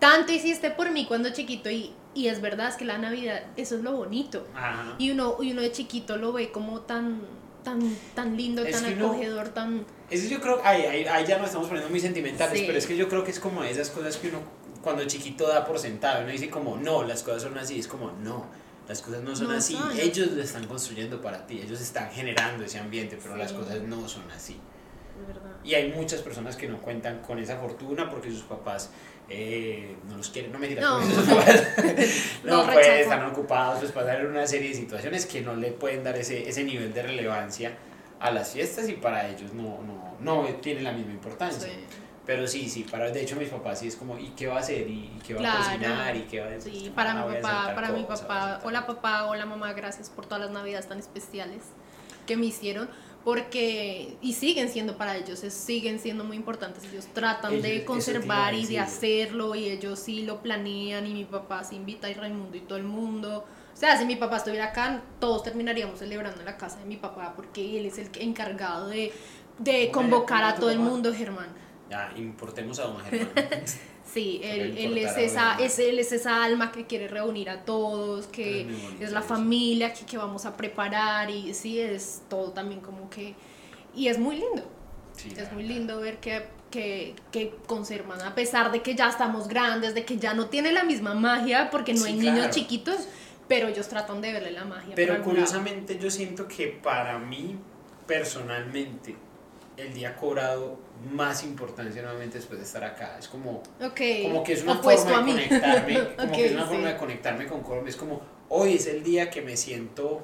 tanto hiciste por mí cuando chiquito, y, y es verdad, es que la Navidad, eso es lo bonito. Ajá. Y uno, y uno de chiquito lo ve como tan, tan, tan lindo, Es tan que uno- acogedor, tan... Eso yo creo, ahí, ahí, ahí ya nos estamos poniendo muy sentimentales, Sí. pero es que yo creo que es como esas cosas que uno cuando chiquito da por sentado, uno dice como, no, las cosas son así, es como, no, las cosas no son No así, son. ellos lo están construyendo para ti, ellos están generando ese ambiente, pero las Sí. cosas no son así. Es verdad. Y hay muchas personas que no cuentan con esa fortuna porque sus papás eh, no los quieren, no me digas, No. papás no, No, pues, están ocupados, pues pasan una serie de situaciones que no le pueden dar ese, ese nivel de relevancia a las fiestas y para ellos no, no, no tiene la misma importancia. Sí. Pero sí, sí, para, de hecho mis papás sí es como, ¿y qué va a hacer? ¿Y qué va a Claro. cocinar? ¿Y qué va a Sí, Ah, para mi a papá, para mi cosa, voy a papá, hola papá, hola mamá, gracias por todas las navidades tan especiales que me hicieron, porque, y siguen siendo para ellos, es- siguen siendo muy importantes, ellos tratan Ellos- de conservar y de hacerlo, y ellos sí lo planean, y mi papá se invita y Raimundo y todo el mundo. O sea, si mi papá estuviera acá, todos terminaríamos celebrando en la casa de mi papá, porque él es el que- encargado de, de ¿Cómo convocar a todo el papá? mundo, Germán. Ya, importemos a don Germán. Sí, él, él es esa, es, él es esa alma que quiere reunir a todos, que Es la familia que, que vamos a preparar y sí, es todo también como que... Y es muy lindo, Sí, es muy lindo ver que, que, que conservan, a pesar de que ya estamos grandes, de que ya no tiene la misma magia, porque no Sí, hay claro. niños chiquitos, pero ellos tratan de verle la magia. Pero curiosamente yo siento que para mí, personalmente, el día cobrado más importancia nuevamente después de estar acá. Es como, como que es una forma de conectarme, como que es una sí. forma de conectarme con Colombia. Es como, hoy es el día que me siento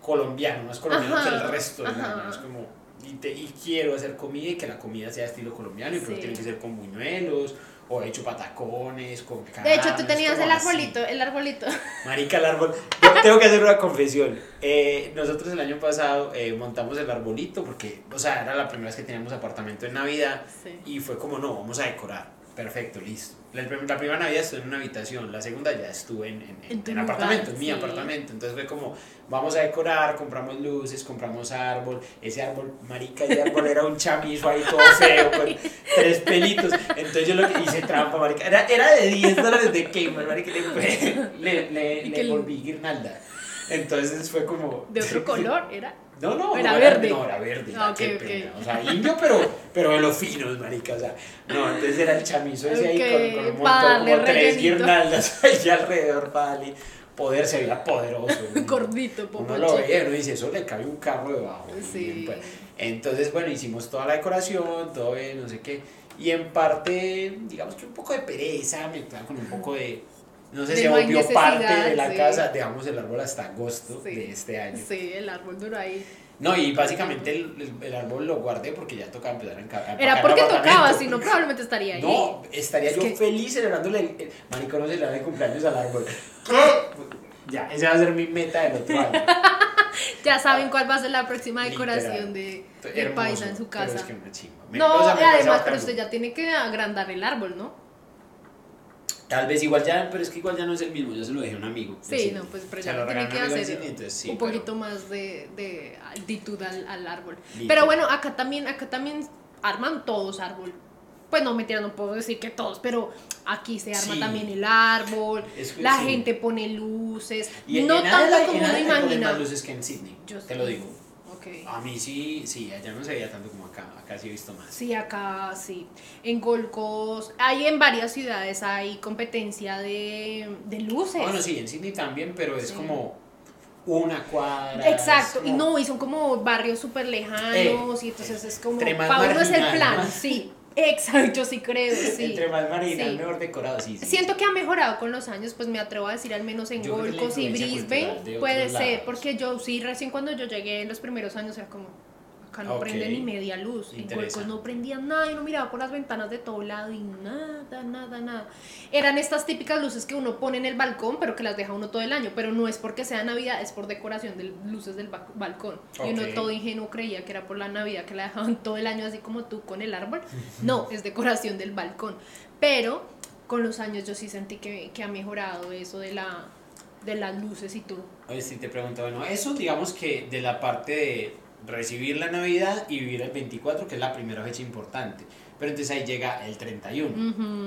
colombiano, más colombiano Ajá, que el resto del año. Es como, y, te- y quiero hacer comida y que la comida sea estilo colombiano, y pero Sí. tiene que ser con buñuelos, o hecho patacones, con. De hecho, tú tenías el arbolito, el arbolito. Marica, el árbol. Yo tengo que hacer una confesión. Eh, nosotros el año pasado eh, montamos el arbolito porque, o sea, era la primera vez que teníamos apartamento en Navidad Sí. y fue como, no, vamos a decorar. Perfecto, listo. La, prim- la primera Navidad estuve en una habitación, la segunda ya estuve en, en, En apartamento, en mi apartamento. Entonces fue como, vamos a decorar, compramos luces, compramos árbol. Ese árbol, marica, ese árbol era un chamizo ahí todo feo, con tres pelitos. Entonces yo lo que hice trampa, marica. Era, era de 10 dólares de Kmart, marica, le, le, le, le volví guirnalda. Entonces fue como... De otro color, era. No, no, Era no verde. no, era verde. Ah, qué pena. O sea, indio, pero, pero de los finos, marica. O sea, no, entonces era el chamizo ese ahí con, con un montón, como tres guirnaldas ahí alrededor para darle poder, se veía poderoso. Gordito, Uno lo y uno dice, eso le cabe un carro debajo. Sí. bien, pues. Entonces, bueno, hicimos toda la decoración, todo bien, no sé qué. Y en parte, digamos que un poco de pereza, me quedaba con un poco de... No sé no hay volvió parte de la sí. casa, dejamos el árbol hasta agosto Sí. de este año. Sí, el árbol duro ahí. No, y básicamente el, el- el árbol lo guardé porque ya tocaba empezar a Era porque tocaba, si no probablemente estaría ahí. No, estaría Es yo que- feliz celebrándole el, el marico no celebrar el cumpleaños al árbol. Ya, esa va a ser mi meta del otro año. Ya saben cuál va a ser la próxima decoración de, de Paisa en su casa. es que. Me- No, me parece además, pero usted ya tiene que agrandar el árbol, ¿no? Tal vez igual ya, pero es que igual ya no es el mismo, yo se lo dejé a un amigo. Sí, no, pues pero ya lo tiene que hacer entonces sí, un pero- poquito más de, de altitud al, al árbol. Pero bueno, acá también, acá también arman todos árbol. Pues no, mentira, no puedo decir que todos, pero aquí se arma Sí. también el árbol, Es que la sí. gente pone luces, Y no tanto como en uno imagina. más luces que en Sydney, Yo te lo digo. A mí sí, sí, allá no se veía tanto como acá, acá sí he visto más. Sí, acá sí. En Gold Coast, hay en varias ciudades, hay competencia de, de luces. Bueno, sí, en Sydney también, pero es Sí. como, una cuadra. Exacto, y no, y son como barrios súper lejanos, y entonces es como, para uno es el plan, ¿no? sí, exacto, yo sí creo, sí. Entre más marginal, Sí. mejor decorado, sí, sí. Siento que ha mejorado con los años, pues me atrevo a decir al menos en Golcos y Brisbane, puede ser, lados. porque yo sí, recién cuando yo llegué en los primeros años era como, acá no Ok. prende ni media luz, en no prendía nada, y no miraba por las ventanas de todo lado y nada, nada, nada. Eran estas típicas luces que uno pone en el balcón, pero que las deja uno todo el año, pero no es porque sea Navidad, es por decoración de luces del ba- balcón. Y uno todo ingenuo creía que era por la Navidad, que la dejaban todo el año así como tú con el árbol. No, es decoración del balcón. Pero con los años yo sí sentí que, que ha mejorado eso de, la, de las luces y todo. Oye, si te pregunto, bueno, eso digamos que de la parte de recibir la Navidad y vivir el 24, que es la primera fecha importante. Pero entonces ahí llega el 31,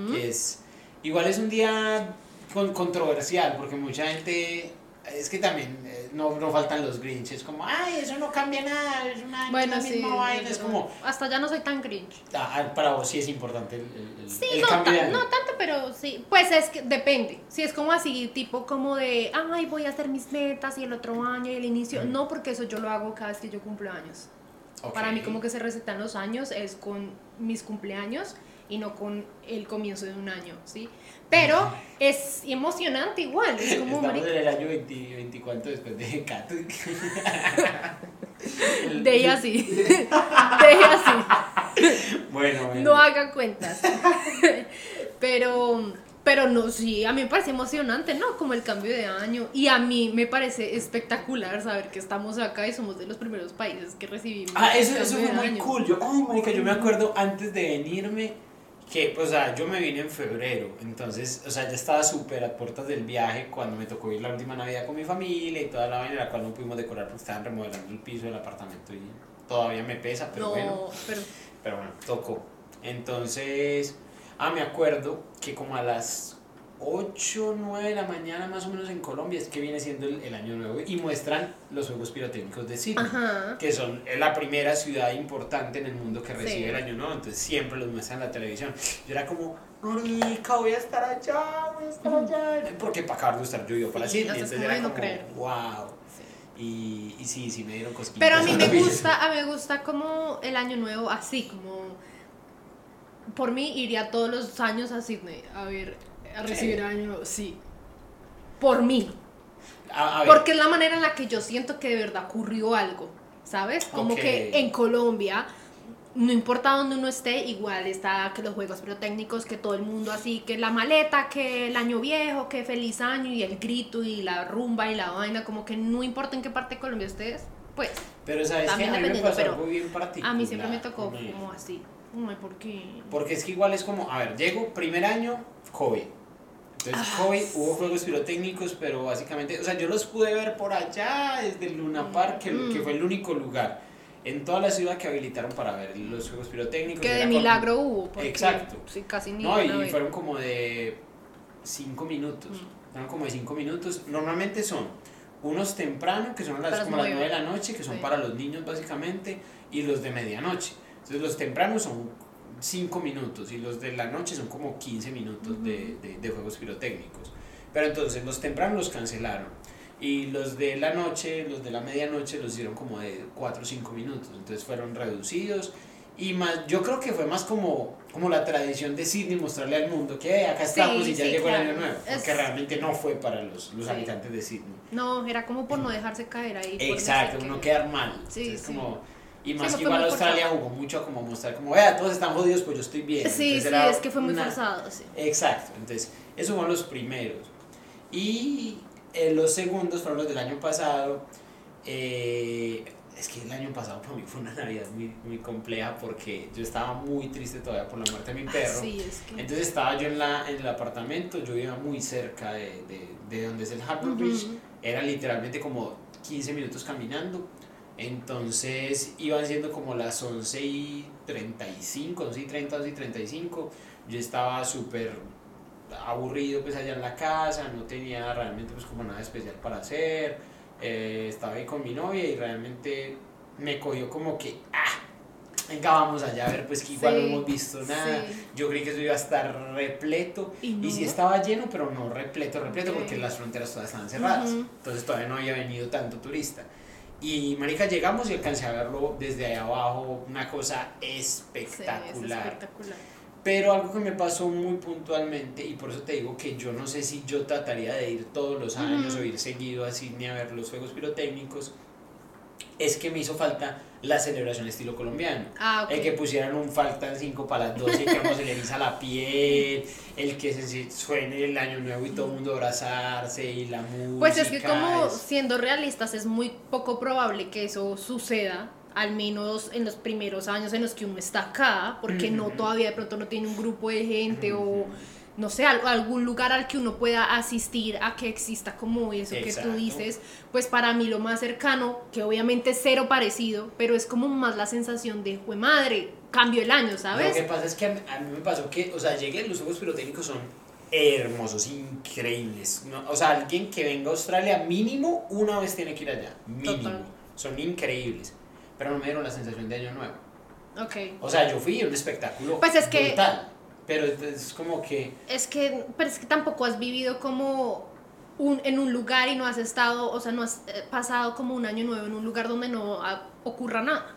Ujú. que es, igual es un día con- controversial, porque mucha gente, es que también eh, no, no faltan los grinches, como, ay, eso no cambia nada, es una, Bueno, la sí. misma vaina, es como, Hasta ya no soy tan cringe. ah, para vos sí es importante el, el- Sí, el no, cambio de tan- año. no tanto, pero sí. Pues es que depende. Si es como así, tipo como de, ay, voy a hacer mis metas y el otro año y el inicio. Mm. No, porque eso yo lo hago cada vez que yo cumplo años. Para mí como que se recetan los años es con mis cumpleaños y no con el comienzo de un año, ¿sí? Pero es emocionante igual, es como... Estamos marica, en el año 20, 24 después de Cato. De ella así. De ella así. Bueno, bueno. No haga cuentas. Pero, pero no, sí, a mí me parece emocionante, ¿no? Como el cambio de año. Y a mí me parece espectacular saber que estamos acá y somos de los primeros países que recibimos. Ah, eso, eso fue muy año. cool. Yo, ay, marica, yo me acuerdo antes de venirme que, pues, o sea, yo me vine en febrero. Entonces, o sea, ya estaba súper a puertas del viaje cuando me tocó ir la última Navidad con mi familia y toda la vaina, la cual no pudimos decorar porque estaban remodelando el piso del apartamento y todavía me pesa, pero No, bueno. pero Pero bueno, tocó. Entonces, ah, me acuerdo que como a las 8, 9 de la mañana más o menos en Colombia es que viene siendo el, el año nuevo y muestran los juegos pirotécnicos de Sydney, Ajá. que son es la primera ciudad importante en el mundo que Sí. recibe el año nuevo, entonces siempre los muestran en la televisión. Yo era como, marica, voy a estar allá, voy a estar allá, porque para acabar de estar yo iba para Sí, Sydney, entonces era como, creer. wow. Y, y sí, sí me dieron cosquillas. Pero a mí me gusta, a mí me gusta como el año nuevo así, como por mí iría todos los años a Sydney a ver, a recibir el año sí. Por mí. A- a ver, Porque es la manera en la que yo siento que de verdad ocurrió algo, ¿sabes? Como que en Colombia, no importa donde uno esté, igual está que los juegos pirotécnicos, que todo el mundo así, que la maleta, que el año viejo, que feliz año y el grito y la rumba y la vaina, como que no importa en qué parte de Colombia estés, pues Pero sabes que a mí me pasó pero algo bien particular. a mí siempre me tocó como así. Ay, ¿por qué? Porque es que igual es como, a ver, llego primer año, COVID. Entonces, Ah, COVID, sí. hubo juegos pirotécnicos, pero básicamente, o sea, yo los pude ver por allá, desde el Luna Park, que, Mm. que fue el único lugar en toda la ciudad que habilitaron para ver los juegos pirotécnicos. Que de milagro hubo. Porque, Exacto. Sí, casi ni No, y fueron como de 5 minutos. Mm. Fueron como de 5 minutos. Normalmente son unos temprano, que son las, como las nueve. 9 de la noche, que son Sí. para los niños básicamente, y los de medianoche. Entonces los tempranos son 5 minutos y los de la noche son como 15 minutos de, de- de juegos pirotécnicos. Pero entonces los tempranos los cancelaron. Y los de la noche, los de la medianoche los hicieron como de 4 o 5 minutos. Entonces fueron reducidos. Y más, yo creo que fue más como, como la tradición de Sydney mostrarle al mundo que "Eh, acá estamos y ya sí, llegó claro. el año nuevo. Porque Es- realmente no fue para los, los Sí. habitantes de Sydney. No, era como por no dejarse caer ahí. por Exacto, decir uno que- quedar mal. Sí, Entonces, sí. como, y Sí, más no que igual Australia jugó mucho como mostrar como, vea, todos están jodidos, pues yo estoy bien. Sí, Entonces sí, es que fue muy una- forzado, sí. Exacto, entonces esos fueron los primeros. Y eh, los segundos fueron los del año pasado. Eh, es que el año pasado para mí fue una Navidad muy, muy compleja porque yo estaba muy triste todavía por la muerte de mi perro. Ah, Sí, es que. Entonces estaba yo en, la, en el apartamento, yo vivía muy cerca de, de, de donde es el Harbour Ujú. Bridge, era literalmente como 15 minutos caminando, entonces iban siendo como las 11 y 35, 11 y 30, 11 y 35, yo estaba súper aburrido pues allá en la casa, no tenía realmente pues como nada especial para hacer, eh, estaba ahí con mi novia y realmente me cogió como que, ah, venga, vamos allá a ver, pues que igual Sí, no hemos visto nada. sí. Yo creí que eso iba a estar repleto. Y Y, no. sí estaba lleno, pero no repleto, repleto, porque las fronteras todas estaban cerradas. Entonces todavía no había venido tanto turista. Y marica, llegamos y alcancé a verlo desde ahí abajo, una cosa Sí, es espectacular. Pero algo que me pasó muy puntualmente, y por eso te digo que yo no sé si yo trataría de ir todos los años o ir seguido así ni a ver los fuegos pirotécnicos, es que me hizo falta la celebración estilo colombiano. Ah, ok. El que pusieran un faltan 5 para las 12 y que se le eriza la piel, el que se suene el año nuevo y todo el mundo abrazarse y la música. Pues es que como siendo realistas es muy poco probable que eso suceda, al menos en los primeros años en los que uno está acá, porque no todavía de pronto no tiene un grupo de gente o. no sé, al- algún lugar al que uno pueda asistir a que exista como eso que Exacto. tú dices, pues para mí lo más cercano, que obviamente es cero parecido, pero es como más la sensación de, fue madre, cambio el año, Lo ¿sabes? que pasa es que a mí, a mí me pasó que, o sea, llegué, los fuegos pirotécnicos son hermosos, increíbles. ¿no? O sea, alguien que venga a Australia mínimo una vez tiene que ir allá, mínimo. Total. Son increíbles, pero no me dieron la sensación de año nuevo. Ok. O sea, yo fui a un espectáculo Pues es que- pero es- es como que... Es que, pero es que tampoco has vivido como un, en un lugar y no has estado, o sea, no has eh, pasado como un año nuevo en un lugar donde no ocurra nada.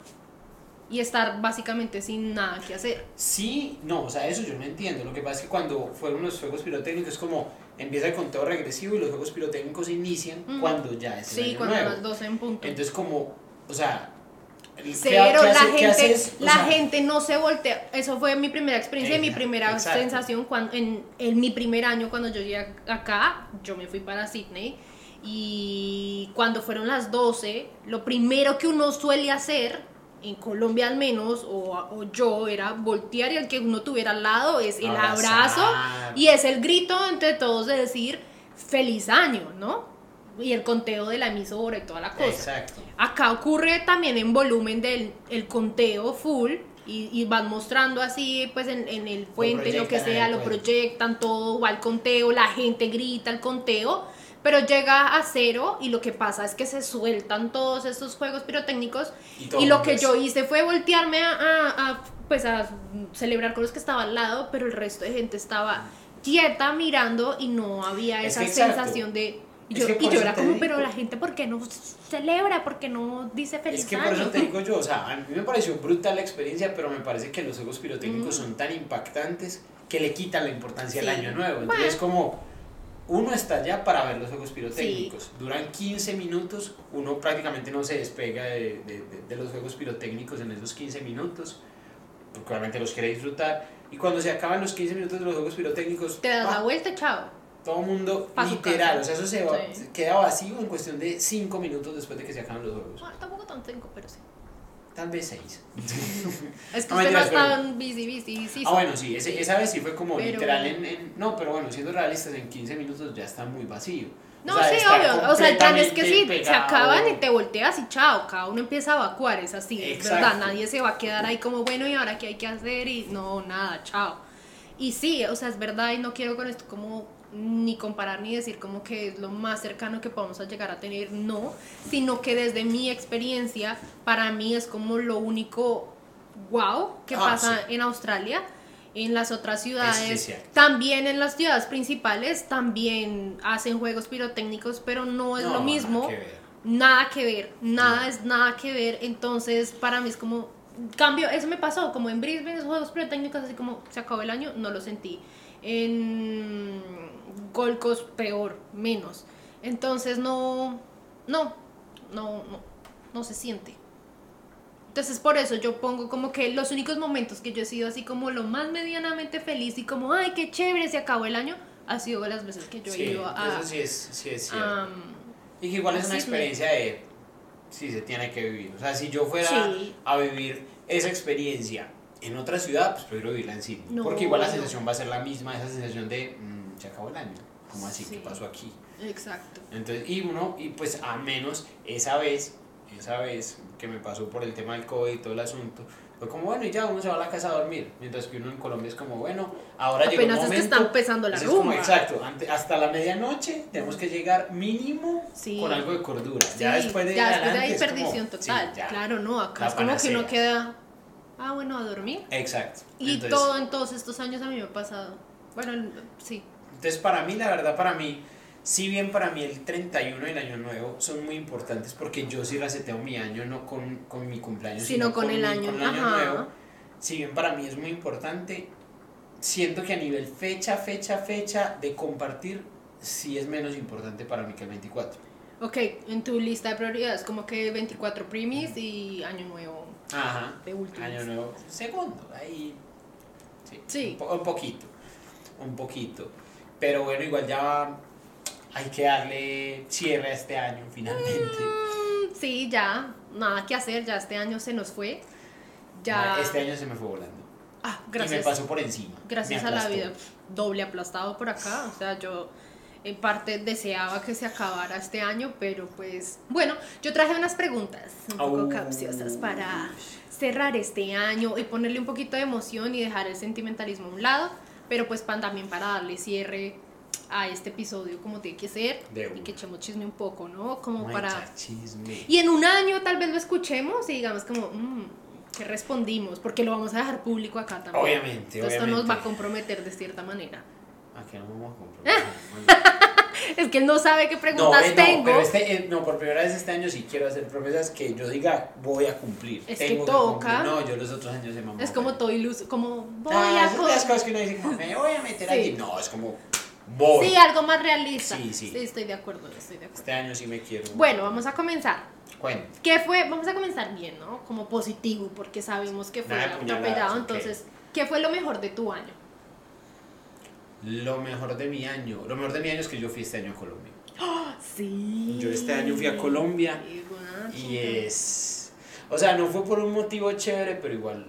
Y estar básicamente sin nada que hacer. Sí, no, o sea, eso yo no entiendo. Lo que pasa es que cuando fueron los fuegos pirotécnicos, como empieza el conteo regresivo y los juegos pirotécnicos inician cuando ya es el Sí, año cuando nuevo. las 12 en punto. Entonces, como, o sea, ¿qué- Cero, la hace- gente, la sea, gente no se voltea. Eso fue mi primera experiencia y mi Exacto, primera exacto. sensación cuando, en, en mi primer año cuando yo llegué acá. Yo me fui para Sydney y cuando fueron las 12, lo primero que uno suele hacer, en Colombia al menos, o, o yo, era voltear y el que uno tuviera al lado es el Abrazar. abrazo y es el grito entre todos de decir feliz año, ¿no? Y el conteo de la emisora y toda la cosa. Exacto. Acá ocurre también en volumen del el conteo full y, y van mostrando así pues en, en el puente, lo que proyectan en sea, el lo puente. proyectan todo, va al conteo, la gente grita el conteo, pero llega a cero y lo que pasa es que se sueltan todos estos juegos pirotécnicos Y lo que es- yo hice fue voltearme a, a- a, pues a celebrar con los que estaba al lado, pero el resto de gente estaba quieta mirando y no había Es esa que sensación de... Y Es yo, que y te como, digo. pero la gente, ¿por qué no celebra? ¿Por qué no dice feliz Es que año? por eso te digo yo, o sea, a mí me pareció brutal la experiencia, pero me parece que los juegos pirotécnicos Mm. son tan impactantes que le quitan la importancia al Sí. año nuevo. Entonces es como, uno está allá para ver los juegos pirotécnicos. Sí. Duran 15 minutos, uno prácticamente no se despega de, de- los juegos pirotécnicos en esos 15 minutos, porque obviamente los quiere disfrutar. Y cuando se acaban los 15 minutos de los juegos pirotécnicos, Te das la vuelta, chao. Todo el mundo Pa' su literal, casa. o sea, eso se va- Sí. queda vacío en cuestión de 5 minutos después de que se acaban los juegos. Ah, tampoco tan cinco, pero sí. Tal vez 6. Es que No, usted no está busy, busy, sí. Ah, bueno, sí, ese- esa vez sí fue como Pero- literal en, en- No, pero bueno, siendo realistas, en 15 minutos ya está muy vacío. No, O sea, sí, obvio. O sea, el plan es que sí, completamente se acaban y pegado. te volteas y chao, cada uno empieza a evacuar, es así, es Exacto. verdad. Nadie se va a quedar ahí como, bueno, ¿y ahora qué hay que hacer? Y no, nada, chao. Y sí, o sea, es verdad y no quiero con esto como ni comparar ni decir como que es lo más cercano que podemos llegar a tener, no, sino que desde mi experiencia, para mí es como lo único wow que Ah, pasa sí. en Australia. En las otras sí ciudades, también en las ciudades principales, también hacen juegos pirotécnicos, pero no es No, lo nada mismo. que ver. Nada que ver, nada No. es nada que ver. Entonces, para mí es como. Cambio, eso me pasó, como en Brisbane, esos juegos pirotécnicos, así como se acabó el año, no lo sentí. En Gold Coast, peor, menos. Entonces, no. No, no, no, no se siente. Entonces, por eso yo pongo como que los únicos momentos que yo he sido así como lo más medianamente feliz y como, ay, qué chévere, se acabó el año, ha sido las veces que yo Sí, he ido a. eso sí es, sí es cierto. a- y que igual es una experiencia de... Sí, se tiene que vivir. O sea, si yo fuera Sí. a vivir esa experiencia en otra ciudad, pues prefiero vivirla en Sydney. No, porque igual la no. sensación va a ser la misma, esa sensación de... "Mm, se acabó el año. ¿Cómo así? Sí. ¿Qué pasó aquí? Exacto. Entonces, y uno, y pues a menos esa vez, esa vez que me pasó por el tema del COVID y todo el asunto, fue como, bueno, y ya uno se va a la casa a dormir. Mientras que uno en Colombia es como, bueno, ahora llegó el Apenas es que está empezando la Entonces es como, rumba. exacto, ante- hasta la medianoche tenemos que llegar mínimo Sí. con algo de cordura. Sí, ya después de ya después de ahí como, perdición sí, total. ya. claro, no, acá es como que uno queda Ah, bueno, a dormir. Exacto. Y Entonces- todo en todos estos años a mí me ha pasado. Bueno, sí. Entonces, para mí, la verdad, para mí, si bien para mí el 31 y el Año Nuevo son muy importantes porque yo sí reseteo mi año, no con, con mi cumpleaños, Sino con el mi- año, con el año ajá. Nuevo. Si bien para mí es muy importante, siento que a nivel fecha, fecha, fecha de compartir, sí es menos importante para mí que el 24. Ok, en tu lista de prioridades, como que 24 primis y año nuevo Ajá. de último. Año Nuevo, segundo, ahí. Sí. Sí. Un, po- un poquito. Un poquito. Pero bueno, igual ya hay que darle cierre a este año finalmente. Mm, Sí, ya, nada que hacer, ya este año se nos fue. Ya. Este año se me fue volando. Ah, Y me gracias. pasó por encima. Gracias a la vida, doble aplastado por acá. O sea, yo en parte deseaba que se acabara este año, pero pues bueno, yo traje unas preguntas un poco Au. capciosas para cerrar este año y ponerle un poquito de emoción y dejar el sentimentalismo a un lado, pero pues pan- también para darle cierre a este episodio como tiene que ser De y que echemos chisme un poco, ¿no? Como Ay, para... chisme. Y en un año tal vez lo escuchemos y digamos como, mmm, ¿qué respondimos? Porque lo vamos a dejar público acá también. Obviamente, Entonces, Esto nos obviamente. va a comprometer de cierta manera. ¿A qué no vamos a comprometer? Es que él no sabe qué no, preguntas eh, no, tengo. pero este, eh, no, por primera vez este año sí quiero hacer promesas que yo diga voy a cumplir. Es que Tengo toca. cumplir. No, yo los otros años se me es como todo iluso, como voy Ah, a... son las cosas que uno dice como me voy a meter Sí. allí. No, es como voy. Sí, algo más realista. Sí, sí. estoy de acuerdo, estoy de acuerdo. Este año sí me quiero. Bueno, vamos a comenzar. Cuenta. ¿Qué fue? Vamos a comenzar bien, ¿no? Como positivo, porque sabemos que fue Nada atropellado. Entonces, ¿qué fue lo mejor de tu año? Lo mejor de mi año. Lo mejor de mi año es que yo fui este año a Colombia. Sí. Yo este año fui a Colombia. Y es. O sea, no fue por un motivo chévere, pero igual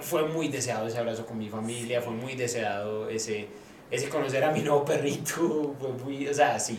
fue muy deseado ese abrazo con mi familia, fue muy deseado ese, ese conocer a mi nuevo perrito, fue muy. O sea, sí.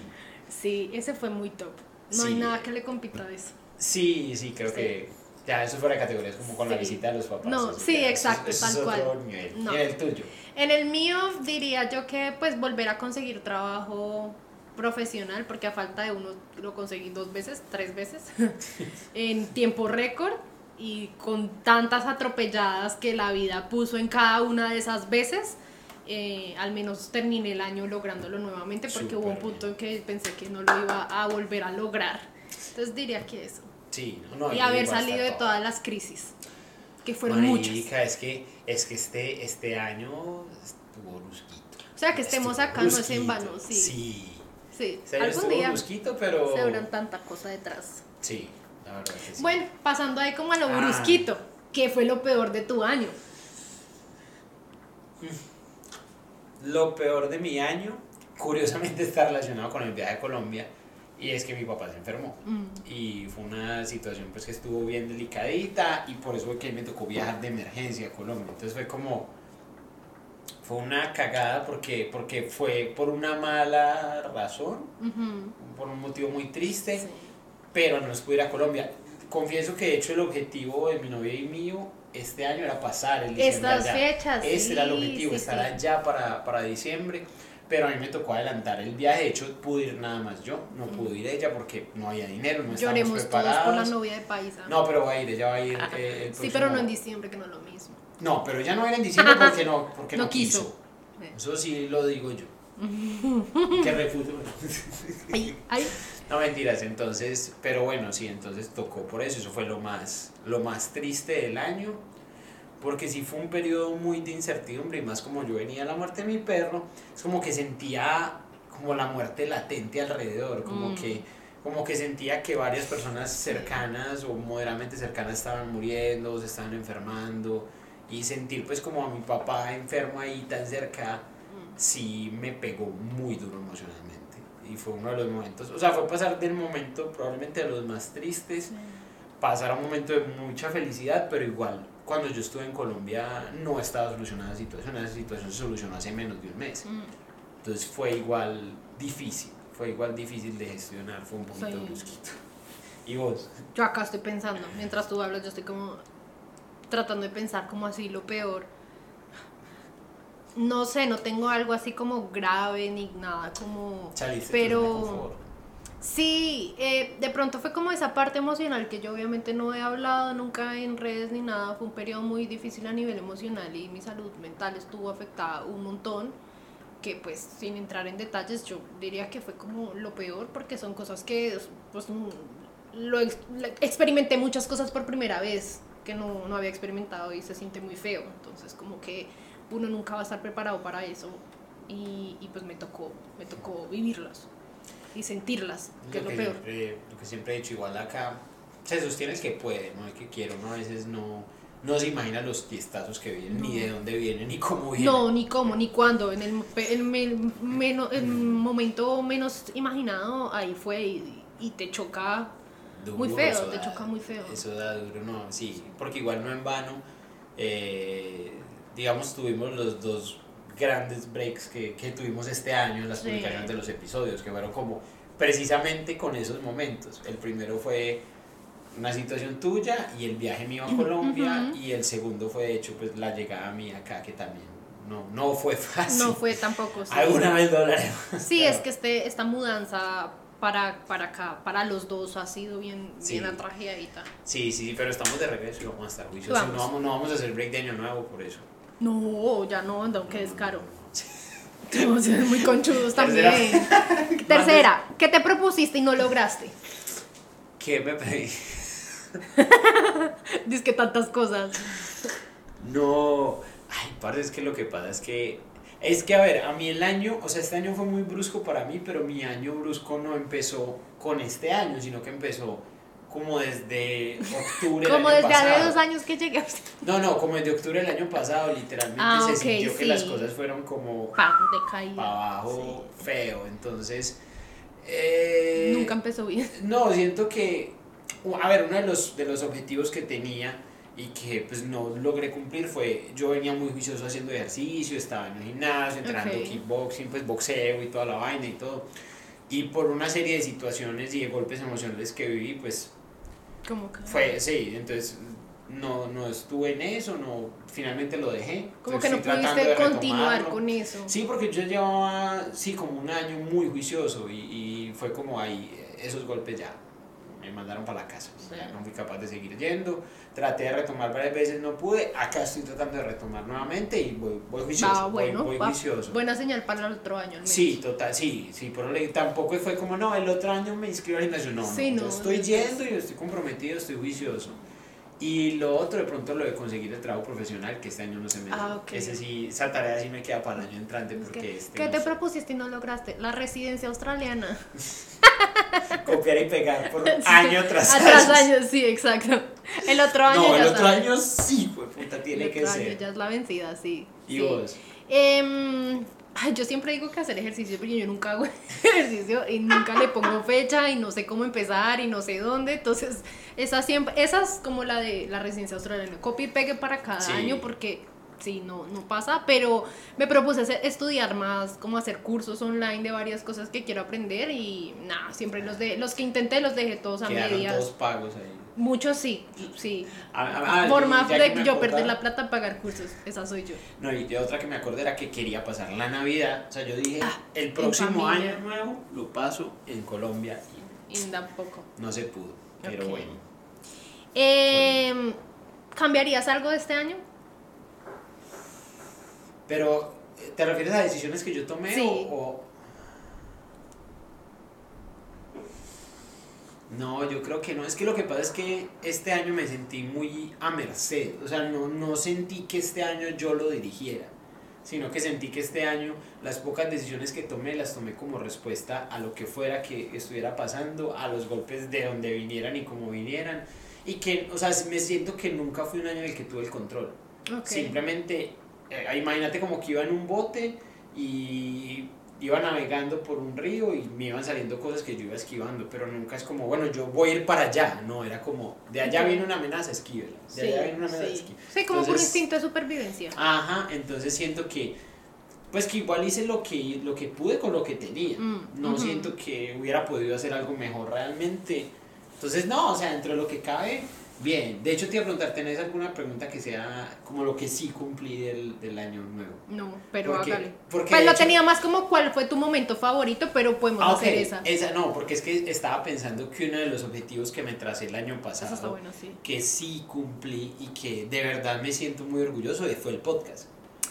Sí, ese fue muy top. No hay nada que le compita a eso. Sí, sí, creo Sí. que. Ya, eso fuera de categorías como con la Sí. visita de los papás. No, eso sí, ya, eso- exacto, eso tal es otro cual. nivel. No. Y el tuyo. En el mío diría yo que pues volver a conseguir trabajo profesional, porque a falta de uno lo conseguí dos veces, tres veces, en tiempo récord y con tantas atropelladas que la vida puso en cada una de esas veces. eh, al menos terminé el año lográndolo nuevamente porque hubo un punto en que pensé que no lo iba a volver a lograr. Entonces diría que eso. Sí, no, no, y haber salido de todas las crisis, que fueron muchas. Marica, es que, es que este, este año estuvo brusquito. O sea, que estemos Estuvo acá no es en vano, sí. Sí. Sí, año algún día brusquito, pero. se verán tanta cosa detrás. Sí, la verdad que sí. Bueno, pasando ahí como a lo Ah. brusquito, ¿qué fue lo peor de tu año? Lo peor de mi año, curiosamente, está relacionado con el viaje a Colombia. Y es que mi papá se enfermó. Mm, Y fue una situación pues que estuvo bien delicadita y por eso fue que me tocó viajar de emergencia a Colombia. Entonces fue como... Fue una cagada porque, porque fue por una mala razón, por un motivo muy triste. sí. pero no nos pude ir a Colombia. Confieso que de hecho el objetivo de mi novia y mío este año era pasar el diciembre Estas allá. fechas. Ese era el sí, objetivo, sí, estar sí. allá para, para diciembre. Pero a mí me tocó adelantar el viaje. De hecho, pude ir nada más yo. No pudo ir ella porque no había dinero, no estábamos Lloremos todos preparados. por la novia de Paisa. No, pero va a ir, ella va a ir. Ajá. eh, el sí, pero no en diciembre, que no es lo mismo. No, pero ella no era en diciembre porque no, porque no, No quiso. quiso. Eso sí lo digo yo. que refuso. Ay, ay, No mentiras, entonces, pero bueno, sí, entonces tocó por eso, eso fue lo más, lo más triste del año, porque sí fue un periodo muy de incertidumbre y más como yo venía a la muerte de mi perro, es como que sentía como la muerte latente alrededor, como Mm. que como que sentía que varias personas cercanas o moderadamente cercanas estaban muriendo, se estaban enfermando y sentir pues como a mi papá enfermo ahí tan cerca sí me pegó muy duro emocionalmente. Y fue uno de los momentos, o sea, fue pasar del momento probablemente de los más tristes, pasar a un momento de mucha felicidad, pero igual, cuando yo estuve en Colombia no estaba solucionada la situación, esa situación se solucionó hace menos de un mes. Mm, Entonces fue igual difícil, fue igual difícil de gestionar, fue un poquito brusquito. ¿Y vos? Yo acá estoy pensando, mientras tú hablas, yo estoy como tratando de pensar como así lo peor. No sé, no tengo algo así como grave ni nada como... De Pero... Sí, eh, de pronto fue como esa parte emocional que yo obviamente no he hablado nunca en redes ni nada. Fue un periodo muy difícil a nivel emocional y mi salud mental estuvo afectada un montón. Que pues sin entrar en detalles yo diría que fue como lo peor porque son cosas que pues lo, experimenté muchas cosas por primera vez que no, no había experimentado y se siente muy feo. Entonces como que uno nunca va a estar preparado para eso y, y pues me tocó, me tocó vivirlas y sentirlas, que lo es lo peor. lo que siempre he dicho, igual acá se sostiene que puede, no es que quiero, ¿no? A veces no, no se imagina los tiestazos que vienen, ni de dónde vienen, ni cómo vienen. No, ni cómo, ni cuándo. En el, el, el momento menos imaginado, ahí fue y, y te choca muy feo, te choca muy feo. Eso da duro, no, sí, porque igual no en vano, eh, digamos, tuvimos los dos grandes breaks que, que tuvimos este año en las publicaciones de los episodios, que fueron como precisamente con esos momentos. El primero fue una situación tuya y el viaje mío a Colombia y el segundo fue de hecho pues la llegada mía acá que también no, no fue fácil. No fue tampoco. Sí. Alguna vez lo hablaremos. Sí, es que este, esta mudanza para, para acá, para los dos ha sido bien, sí. bien atragiadita. Sí, sí, pero estamos de regreso y vamos a estar juiciosos. No vamos, no vamos a hacer break de año nuevo por eso. No, ya no, aunque es caro. muy conchudos también. Tercera, ¿qué te propusiste y no lograste? ¿Qué me pedí? Dices que tantas cosas. No, ay, parece es que lo que pasa es que es que, a ver, a mí el año, o sea, este año fue muy brusco para mí, pero mi año brusco no empezó con este año, sino que empezó como desde octubre como desde hace dos años que llegué no no como desde octubre del año pasado literalmente ah, se sintió que las cosas fueron como pa, de para abajo feo. Entonces eh, nunca empezó bien. no siento que a ver uno de los de los objetivos que tenía y que pues no logré cumplir fue yo venía muy juicioso haciendo ejercicio estaba en el gimnasio entrenando kickboxing pues boxeo y toda la vaina y todo. Y por una serie de situaciones y de golpes emocionales que viví pues ¿Cómo que? Fue, sí, entonces no, no estuve en eso, no, finalmente lo dejé. Como que no pudiste continuar con eso. Sí, porque yo llevaba, sí, como un año muy juicioso y, y fue como ahí, esos golpes ya me mandaron para la casa. no fui capaz de seguir yendo. Traté de retomar varias veces, no pude. Acá estoy tratando de retomar nuevamente y voy, voy juicioso. bueno, voy, juicioso. Buena señal para el otro año. Sí, total, sí, sí. Pero tampoco fue como, no, el otro año me inscribo al gimnasio. No, no, estoy yendo y estoy comprometido, estoy juicioso. Y lo otro de pronto lo de conseguir el trabajo profesional, que este año no se me ah, Ese sí, esa tarea sí me queda para el año entrante porque este ¿Qué te propusiste y no lograste? La residencia australiana. Copiar y pegar por año tras año. Tras año, sí, exacto. El otro año No, el otro año sí, pues puta, tiene el otro que año ya es la vencida, sí. ¿Y vos? Eh, yo siempre digo que hacer ejercicio, pero yo nunca hago ejercicio y nunca le pongo fecha y no sé cómo empezar y no sé dónde. Entonces, esa siempre, esa es como la de la residencia australiana. Copy y pegue para cada año porque sí, no, no pasa, pero me propuse estudiar más, como hacer cursos online de varias cosas que quiero aprender y nada, siempre los de los que intenté los dejé todos a medias. todos pagos ahí. Muchos sí, sí. Forma de yo perder la plata pagar cursos, esa soy yo. No, y otra que me acordé era que quería pasar la Navidad, o sea, yo dije, ah, el próximo año nuevo lo paso en Colombia. Y, tampoco. No se pudo, pero bueno. Em, ¿Cambiarías algo de este año? Pero, ¿te refieres a decisiones que yo tomé o, No, yo creo que no. Es que lo que pasa es que este año me sentí muy a merced. O sea, no, no sentí que este año yo lo dirigiera, sino que sentí que este año las pocas decisiones que tomé las tomé como respuesta a lo que fuera que estuviera pasando, a los golpes de donde vinieran y como vinieran. Y que, o sea, me siento que nunca fue un año en el que tuve el control. Simplemente eh, imagínate como que iba en un bote y iba navegando por un río y me iban saliendo cosas que yo iba esquivando, pero nunca es como, bueno, yo voy a ir para allá, no, era como, de allá viene una amenaza, esquívela, de allá viene una amenaza, sí. Sí, como por instinto de supervivencia. Ajá, entonces siento que, pues que igual hice lo que, lo que pude con lo que tenía, mm, no siento que hubiera podido hacer algo mejor realmente, entonces no, o sea, dentro de lo que cabe Bien, de hecho te iba a preguntar, ¿tenés alguna pregunta que sea como lo que sí cumplí del, del año nuevo? No, pero Porque- hágale. porque Pues lo hecho- tenía más como cuál fue tu momento favorito, pero podemos Ah, hacer esa. esa no, porque es que estaba pensando que uno de los objetivos que me tracé el año pasado, Eso está bueno, sí. que sí cumplí y que de verdad me siento muy orgulloso de fue el podcast.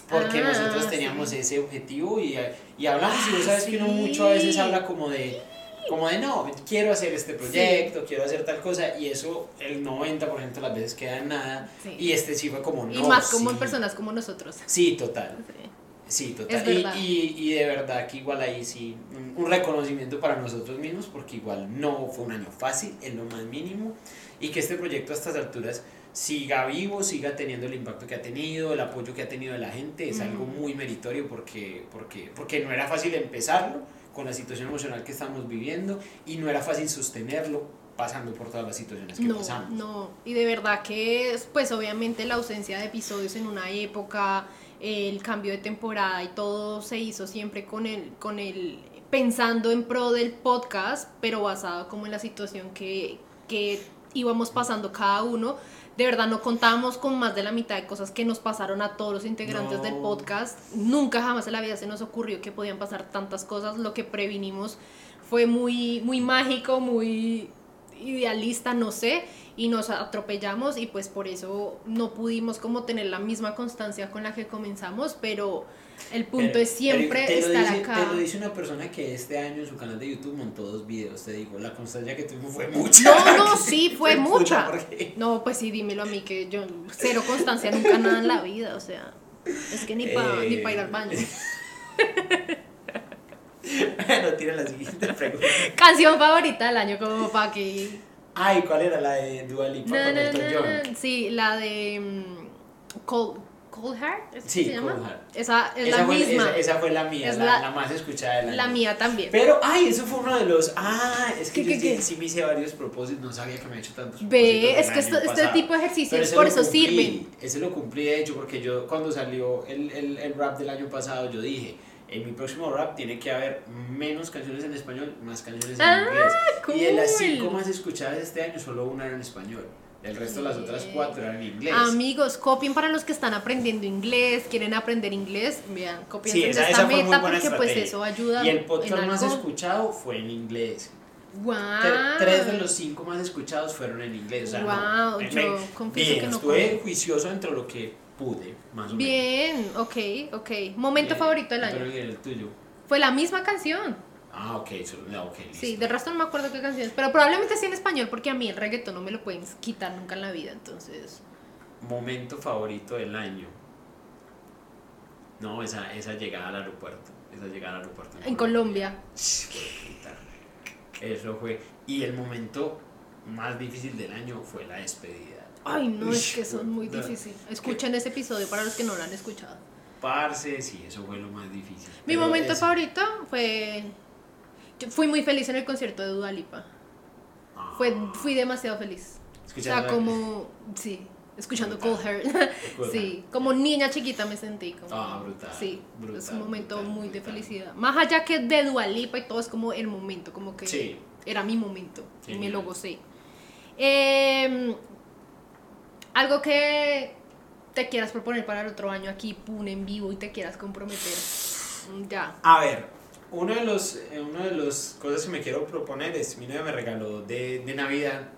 Porque Ah, nosotros teníamos sí. ese objetivo y, y hablamos, y vos Ah, sabes que uno mucho a veces habla como de, como de no, quiero hacer este proyecto, quiero hacer tal cosa, y eso el 90% de las veces queda en nada. Sí. Y este sí fue como no. y más como en sí. personas como nosotros. Sí, total. Sí. Sí, total. Y, y, y de verdad que igual ahí sí, un, reconocimiento para nosotros mismos, porque igual no fue un año fácil en lo más mínimo, y que este proyecto a estas alturas siga vivo, siga teniendo el impacto que ha tenido, el apoyo que ha tenido de la gente, es algo muy meritorio porque, porque, porque no era fácil empezarlo con la situación emocional que estamos viviendo y no era fácil sostenerlo pasando por todas las situaciones que No, pasamos. no, y de verdad que es, pues obviamente la ausencia de episodios en una época, el cambio de temporada y todo se hizo siempre con el, con el, pensando en pro del podcast, pero basado como en la situación que, que íbamos pasando cada uno. De verdad no contábamos con más de la mitad de cosas que nos pasaron a todos los integrantes No. del podcast. Nunca jamás en la vida se nos ocurrió que podían pasar tantas cosas. Lo que previnimos fue muy, muy mágico, muy idealista, no sé, y nos atropellamos y pues por eso no pudimos como tener la misma constancia con la que comenzamos, pero el punto Pero- es siempre estar dice- acá. Te lo dice una persona que este año en su canal de YouTube montó dos videos, te digo, la constancia que tuvimos fue mucha. No, no, sí, fue mucha. No, pues sí, dímelo a mí que yo cero constancia nunca nada en la vida, o sea, es que ni para Eh. pa ir al baño. Bueno, tira la siguiente pregunta. Canción favorita del año como para que Ay, ¿cuál era la de Dua Lipa Elton na, John? Sí, la de mm, Cold, Cold Heart, ¿es que Sí, se llama? Cold Heart. Esa es esa, la fue, misma. esa, esa fue la mía, la, la- la más escuchada del año. La mía también. Pero, ay, eso fue uno de los. Ah, es que ¿Qué, yo qué, sí, me hice varios propósitos, no sabía que me había hecho tantos Ve, es que esto- este tipo de ejercicios por eso cumplí, sirven. Ese lo cumplí, de hecho, porque yo cuando salió el, el, el rap del año pasado, yo dije. En mi próximo rap tiene que haber menos canciones en español, más canciones en Ah, inglés. Y de las cool. cinco más escuchadas este año, solo una era en español. El resto, las otras Bien. cuatro eran en inglés. Amigos, copien para los que están aprendiendo inglés, quieren aprender inglés, vean, copien Sí, de esa, esta esa meta porque pues eso ayuda Y el en podcast más escuchado fue en inglés. Wow. Tre- Tres de los cinco más escuchados fueron en inglés. O sea, no, Wow, me- yo me- confieso bien, que no estuve conozco. juicioso entre lo que pude, más o menos. Bien, ok, ok. Momento Bien, favorito del pero año. ¿y el tuyo? Fue la misma canción. Ah, ok, no, ok, listo. Sí, del resto no me acuerdo qué canciones, pero probablemente sí en español porque a mí el reggaetón no me lo pueden quitar nunca en la vida, entonces. Momento favorito del año. No, esa, esa llegada al aeropuerto. Esa llegada al aeropuerto. En Colombia. Puta. Eso fue. Y el momento más difícil del año fue la despedida. Ay, no, es que son muy puta. difícil. Escuchen ese episodio para los que no lo han escuchado. Parce, sí, eso fue lo más difícil. Mi Pero momento favorito fue. Yo fui muy feliz en el concierto de Dua Lipa. Ah, Fue, fui demasiado feliz. O escuchando sea, la- como. Sí, escuchando. Cold Heart. Sí, como niña chiquita me sentí. Como, Ah, brutal, Sí, es brutal, un momento brutal, muy de felicidad. Más allá que de Dua Lipa y todo, es como el momento, como que Sí. era mi momento y me lo gocé. Eh, algo que te quieras proponer para el otro año aquí, pun en vivo y te quieras comprometer. Ya. A ver, uno de los eh, uno de los cosas que me quiero proponer es mi novia me regaló de, de Navidad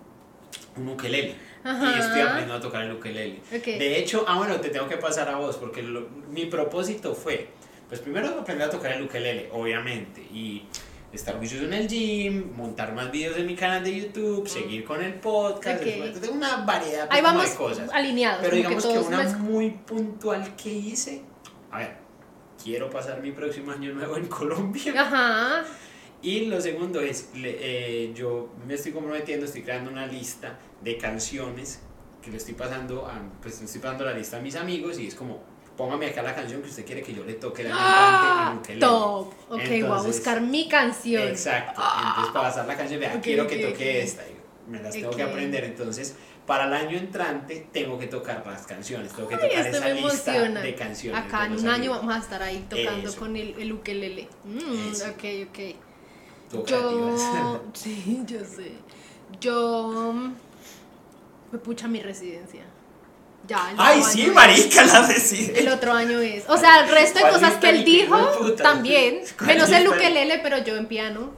un ukelele. Ajá. Y estoy aprendiendo a tocar el ukelele. Ok. De hecho, ah bueno, te tengo que pasar a vos porque lo- mi propósito fue pues primero aprender a tocar el ukelele, obviamente, y estar juicioso en el gym, montar más videos en mi canal de YouTube, seguir con el podcast, Ok. después- tengo una variedad pues, Ahí vamos de cosas. alineados. Pero digamos que, todos una mezc- muy puntual que hice, a ver, quiero pasar mi próximo año nuevo en Colombia. Ajá. Y lo segundo es, le- eh, yo me estoy comprometiendo, estoy creando una lista de canciones que le estoy pasando, a, pues estoy pasando la lista a mis amigos y es como, póngame acá la canción que usted quiere que yo le toque la ¡Ah! en. Top. Ok, voy a Entonces, buscar mi canción. Exacto. Entonces, para pasar la canción, vea, Ok, quiero que toque ok. esta. y me las tengo que aprender. Entonces, para el año entrante, tengo que tocar las canciones. Tengo que Ay, tocar esa me lista emociona. de canciones. Acá en un año vamos a estar ahí tocando Eso. con el, el ukelele. Mm, ok, ok. Yo, sí, yo sé. Yo, Fue pucha mi residencia. Ya, el Ay, sí, es. marica, la residencia. El otro año es. O sea, el resto de ¿Cuál cosas que él dijo también. ¿Cuál Menos el ukelele, pero yo en piano.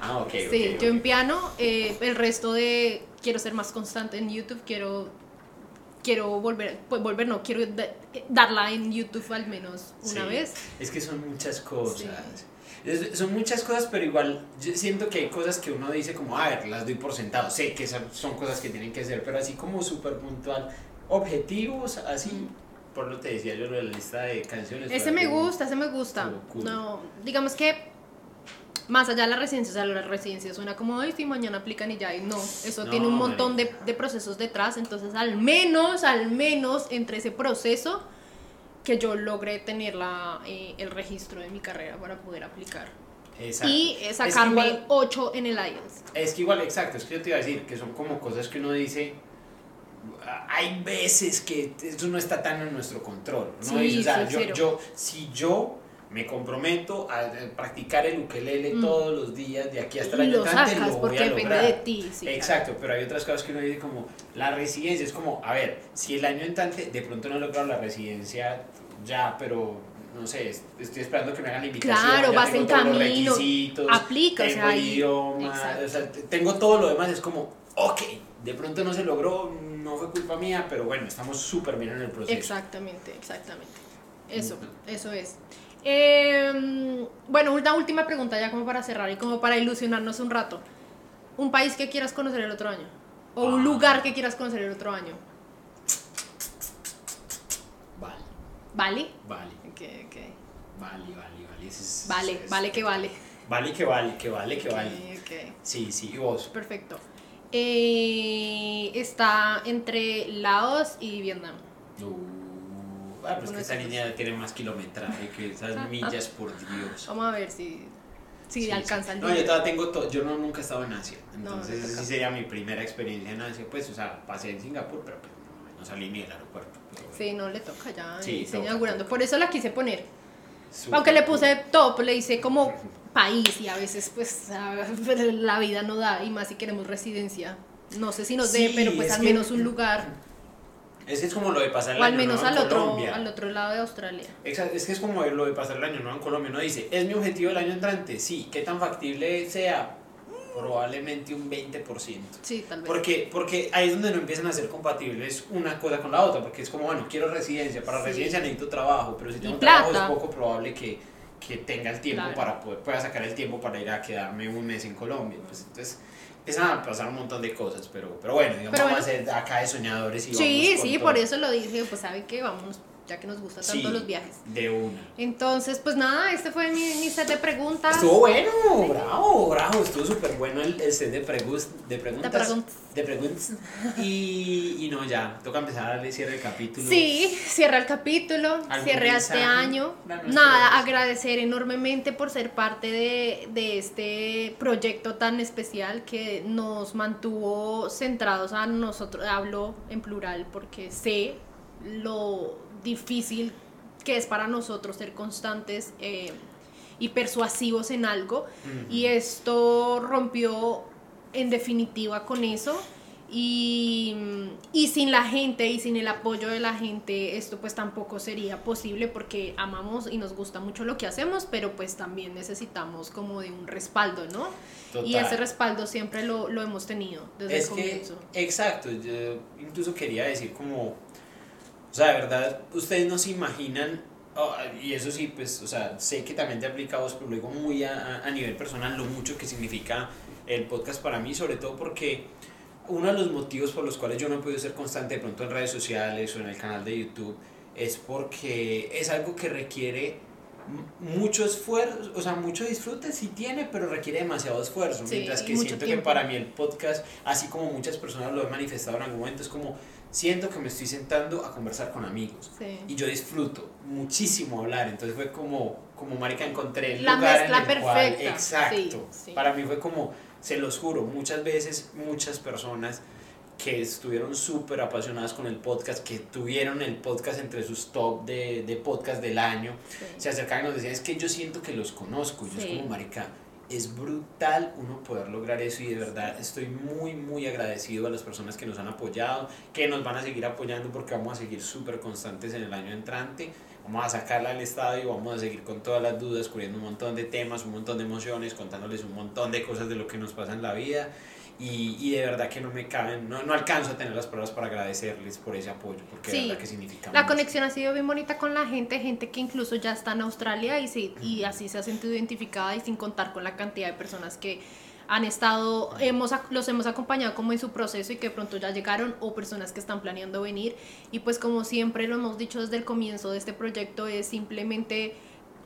Ah, ok. Sí, yo en piano. eh, el resto de. Quiero ser más constante en YouTube. Quiero. Quiero volver. Pues volver, no. Quiero da- darla en YouTube al menos una Sí. vez. Es que son muchas cosas. Es- son muchas cosas, pero igual yo siento que hay cosas que uno dice como, a ver, las doy por sentado. Sé que son, son cosas que tienen que ser, pero así como súper puntual. Objetivos, así. Por lo te decía yo lo de la lista de canciones. Ese me gusta, ese me gusta. No, digamos que más allá de la residencia, o sea, la residencia suena como, ay, sí, mañana aplican y ya, y no, eso No, tiene un montón de, de procesos detrás, entonces al menos, al menos entre ese proceso que yo logré tener la, eh, el registro de mi carrera para poder aplicar. Exacto. Y eh, Es que sacarme igual- 8 en el IELTS. Es que igual, exacto, es que yo te iba a decir que son como cosas que uno dice. "Ah, Hay veces que eso no está tan en nuestro control. ¿no? Sí, o sea, yo, yo, si yo me comprometo a eh, practicar el ukelele Mm. todos los días de aquí hasta el año sacas lo voy porque a depende de ti. Sí, Exacto, pero hay otras cosas que uno dice como la residencia, es como, a ver, si el año entrante de pronto no he logrado la residencia ya, pero no sé, est- estoy esperando que me hagan la invitación. Claro, ya vas tengo en todos los camino, requisitos, aplica, o tengo sea, el ahí- idioma, o sea, tengo todo lo demás, es como, ok, de pronto no se logró, no fue culpa mía, pero bueno, estamos súper bien en el proceso. Exactamente, exactamente. Eso, eso es. Eh, bueno, una última pregunta ya como para cerrar y como para ilusionarnos un rato. ¿Un país que quieras conocer el otro año? ¿O un Ah. lugar que quieras conocer el otro año? Vale, ¿Vale? vale, Ok, ok. vale, vale, vale. es- Vale, es- vale que vale. Vale que vale, que vale, que vale. Sí, sí, y vos. Perfecto. Eh, está entre Laos y Vietnam. Uh, ah, pero es que esa línea tiene más kilometraje que esas millas, por Dios. Vamos a ver si, si Sí, alcanza sí. No, yo todavía tengo todo. Yo no, nunca he estado en Asia. No, Entonces, me esa sí sería mi primera experiencia en Asia. Pues, o sea, pasé en Singapur, pero pues, no, no salí ni del aeropuerto. pero Sí, no le toca ya. Sí, está inaugurando. Por eso la quise poner. súper Aunque le puse top, le hice como país y a veces pues la vida no da y más si queremos residencia. No sé si nos dé, pero pues es al que- menos un lugar Es que es como lo de pasar el o al año menos nuevo al en otro, Colombia. al otro lado de Australia. Exacto, es que es como lo de pasar el año nuevo en Colombia. Uno dice, ¿es mi objetivo el año entrante? Sí. ¿Qué tan factible sea? Probablemente un 20%. Sí, tal vez. Porque, porque ahí es donde no empiezan a ser compatibles una cosa con la otra, porque es como, bueno, quiero residencia, para Sí. residencia necesito trabajo, pero si tengo trabajo es poco probable que, que tenga el tiempo Claro. para poder, pueda sacar el tiempo para ir a quedarme un mes en Colombia. Pues entonces empiezan a pasar un montón de cosas, pero, pero bueno, digamos, Pero vamos bueno. a ser acá de soñadores y Sí, vamos con sí, todo. por eso lo dije, pues sabe que vamos, ya que nos gustan tanto Sí, los viajes. De una. Entonces, pues nada, este fue mi, mi set de preguntas. Estuvo bueno, bravo, bravo, estuvo súper bueno el, el set de, pregus- de preguntas. preguntas. De preguntas. Y, y no, ya, toca empezar a darle cierre el capítulo. Sí, cierra el capítulo, ¿Algún cierre este año. Nada, agradecer enormemente por ser parte de, de este proyecto tan especial que nos mantuvo centrados a nosotros, hablo en plural porque sé lo difícil que es para nosotros ser constantes eh, y persuasivos en algo. Ujú. Y esto rompió en definitiva con eso. Y, y sin la gente y sin el apoyo de la gente, esto pues tampoco sería posible porque amamos y nos gusta mucho lo que hacemos, pero pues también necesitamos como de un respaldo, ¿no? Y Total. ese respaldo siempre lo, lo hemos tenido desde es el que, comienzo. exacto, yo incluso quería decir como, o sea, de verdad, ustedes no se imaginan, oh, y eso sí, pues, o sea, sé que también te aplica a vos, pero lo digo muy a, a- nivel personal, lo mucho que significa el podcast para mí, sobre todo porque uno de los motivos por los cuales yo no he podido ser constante de pronto en redes sociales o en el canal de YouTube es porque es algo que requiere mucho esfuerzo, o sea, mucho disfrute sí tiene, pero requiere demasiado esfuerzo. Sí, mientras que siento que para mí el podcast, así como muchas personas lo han manifestado en algún momento, es como siento que me estoy sentando a conversar con amigos. Sí. Y yo disfruto muchísimo hablar, entonces fue como, como marica, encontré el La lugar mezcla en el cual, exacto, sí, sí. para mí fue como, se los juro, muchas veces, muchas personas que estuvieron súper apasionadas con el podcast, que tuvieron el podcast entre sus top de, de podcast del año, sí. se acercaban y nos decían, es que yo siento que los conozco, y yo Sí. es como, marica, es brutal uno poder lograr eso y de verdad estoy muy muy agradecido a las personas que nos han apoyado, que nos van a seguir apoyando porque vamos a seguir súper constantes en el año entrante, vamos a sacarla al estadio, vamos a seguir con todas las dudas, cubriendo un montón de temas, un montón de emociones, contándoles un montón de cosas de lo que nos pasa en la vida y, y, de verdad que no me caben, no, no alcanzo a tener las palabras para agradecerles por ese apoyo, porque de verdad que significa La conexión ha sido bien bonita con la gente, gente que incluso ya está en Australia y, sí, y así se ha sentido identificada y sin contar con la cantidad de personas que han estado, hemos, los hemos acompañado como en su proceso y que pronto ya llegaron o personas que están planeando venir. Y pues como siempre lo hemos dicho desde el comienzo de este proyecto es simplemente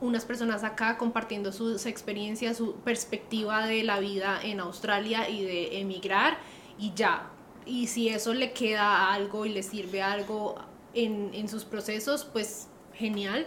unas personas acá compartiendo sus experiencias, su perspectiva de la vida en Australia y de emigrar y ya. Y si eso le queda algo y le sirve algo en, en sus procesos, pues genial.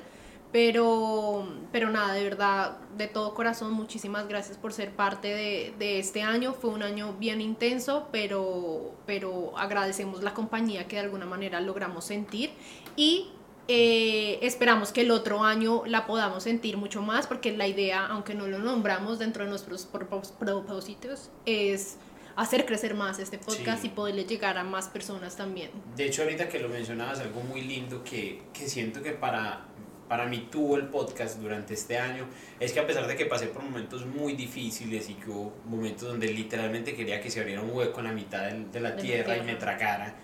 Pero, pero nada, de verdad, de todo corazón, muchísimas gracias por ser parte de, de, este año. Fue un año bien intenso, pero, pero agradecemos la compañía que de alguna manera logramos sentir. Y eh, esperamos que el otro año la podamos sentir mucho más porque la idea, aunque no lo nombramos dentro de nuestros propósitos, es hacer crecer más este podcast y poderle llegar a más personas también. De hecho, ahorita que lo mencionabas, algo muy lindo que, que siento que para, para mí tuvo el podcast durante este año es que a pesar de que pasé por momentos muy difíciles y que hubo momentos donde literalmente quería que se abriera un hueco en la mitad de, de la, tierra, y me tragara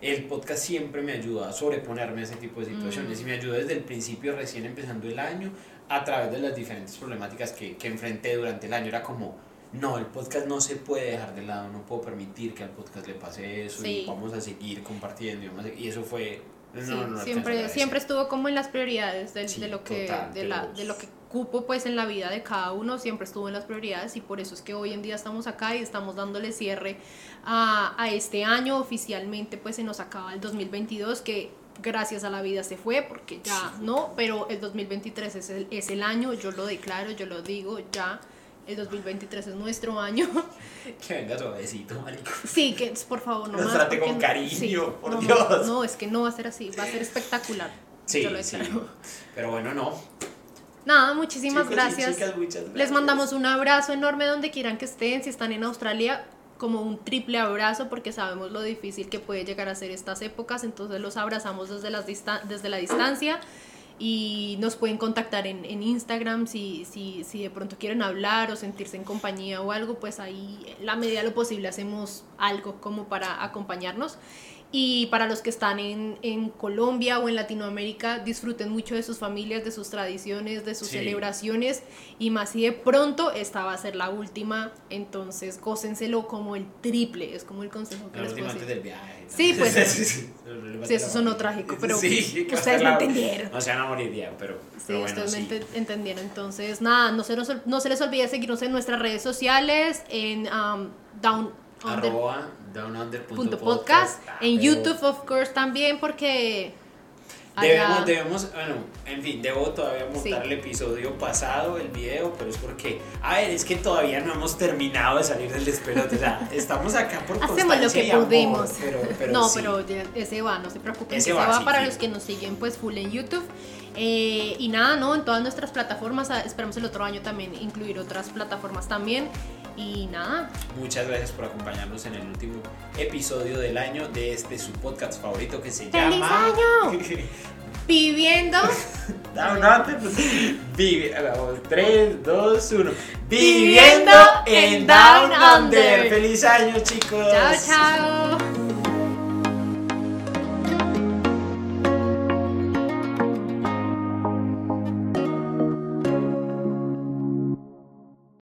el podcast siempre me ayuda a sobreponerme a ese tipo de situaciones y me ayudó desde el principio, recién empezando el año, a través de las diferentes problemáticas que, que enfrenté durante el año. Era como, no, el podcast no se puede dejar de lado, no puedo permitir que al podcast le pase eso y vamos a seguir compartiendo y, y eso fue... No, siempre, siempre estuvo como en las prioridades de, de lo que de, la, de lo que cupo pues en la vida de cada uno siempre estuvo en las prioridades y por eso es que hoy en día estamos acá y estamos dándole cierre a, a este año oficialmente pues se nos acaba el 2022 que gracias a la vida se fue porque ya no, pero el 2023 es el, es el año, yo lo declaro, yo lo digo, ya el 2023 es nuestro año. Que venga suavecito, marico. Sí, que por favor, no Nos más. trate con cariño, por Dios. No, es que no va a ser así, va a ser espectacular. Sí, sí. Pero bueno, no. Nada, muchísimas gracias. Les mandamos un abrazo enorme donde quieran que estén. Si están en Australia, como un triple abrazo porque sabemos lo difícil que puede llegar a ser estas épocas. Entonces los abrazamos desde, las desde la distancia y nos pueden contactar en, en Instagram si, si, si, de pronto quieren hablar o sentirse en compañía o algo, pues ahí la medida de lo posible hacemos algo como para acompañarnos. Y para los que están en, en, Colombia o en Latinoamérica, disfruten mucho de sus familias, de sus tradiciones, de sus sí. celebraciones. Y más si de pronto esta va a ser la última, entonces gócenselo como el triple. Es como el consejo que la les puedo decir. del viaje. Sí, pues. sí, sí, sí, eso sonó trágico, pero ustedes me entendieron. No se van a morir ya, pero. Sí, pero bueno, ustedes me entendieron. Entonces, nada, no se, nos, no se les olvide seguirnos en nuestras redes sociales, en um, Down arroba downunder.podcast. En YouTube, of course, también, porque. Debemos, debemos, bueno, en fin, debo todavía montar sí. el episodio pasado, el video, pero es porque, a ver, es que todavía no hemos terminado de salir del despelote, o sea, estamos acá por Hacemos lo que pudimos. Pero, pero no, sí. pero ese va, no se preocupen, ese, ese va, va sí, para los que nos siguen pues full en YouTube. Eh, y nada, ¿no? En todas nuestras plataformas, ah, esperamos el otro año también incluir otras plataformas también. Y nada. Muchas gracias por acompañarnos en el último episodio del año de este su podcast favorito que se ¡Feliz llama. año! Viviendo. Down Under. Vivi 3, 2, 1. Viviendo en Down Under. Feliz año, chicos. Chao, chao.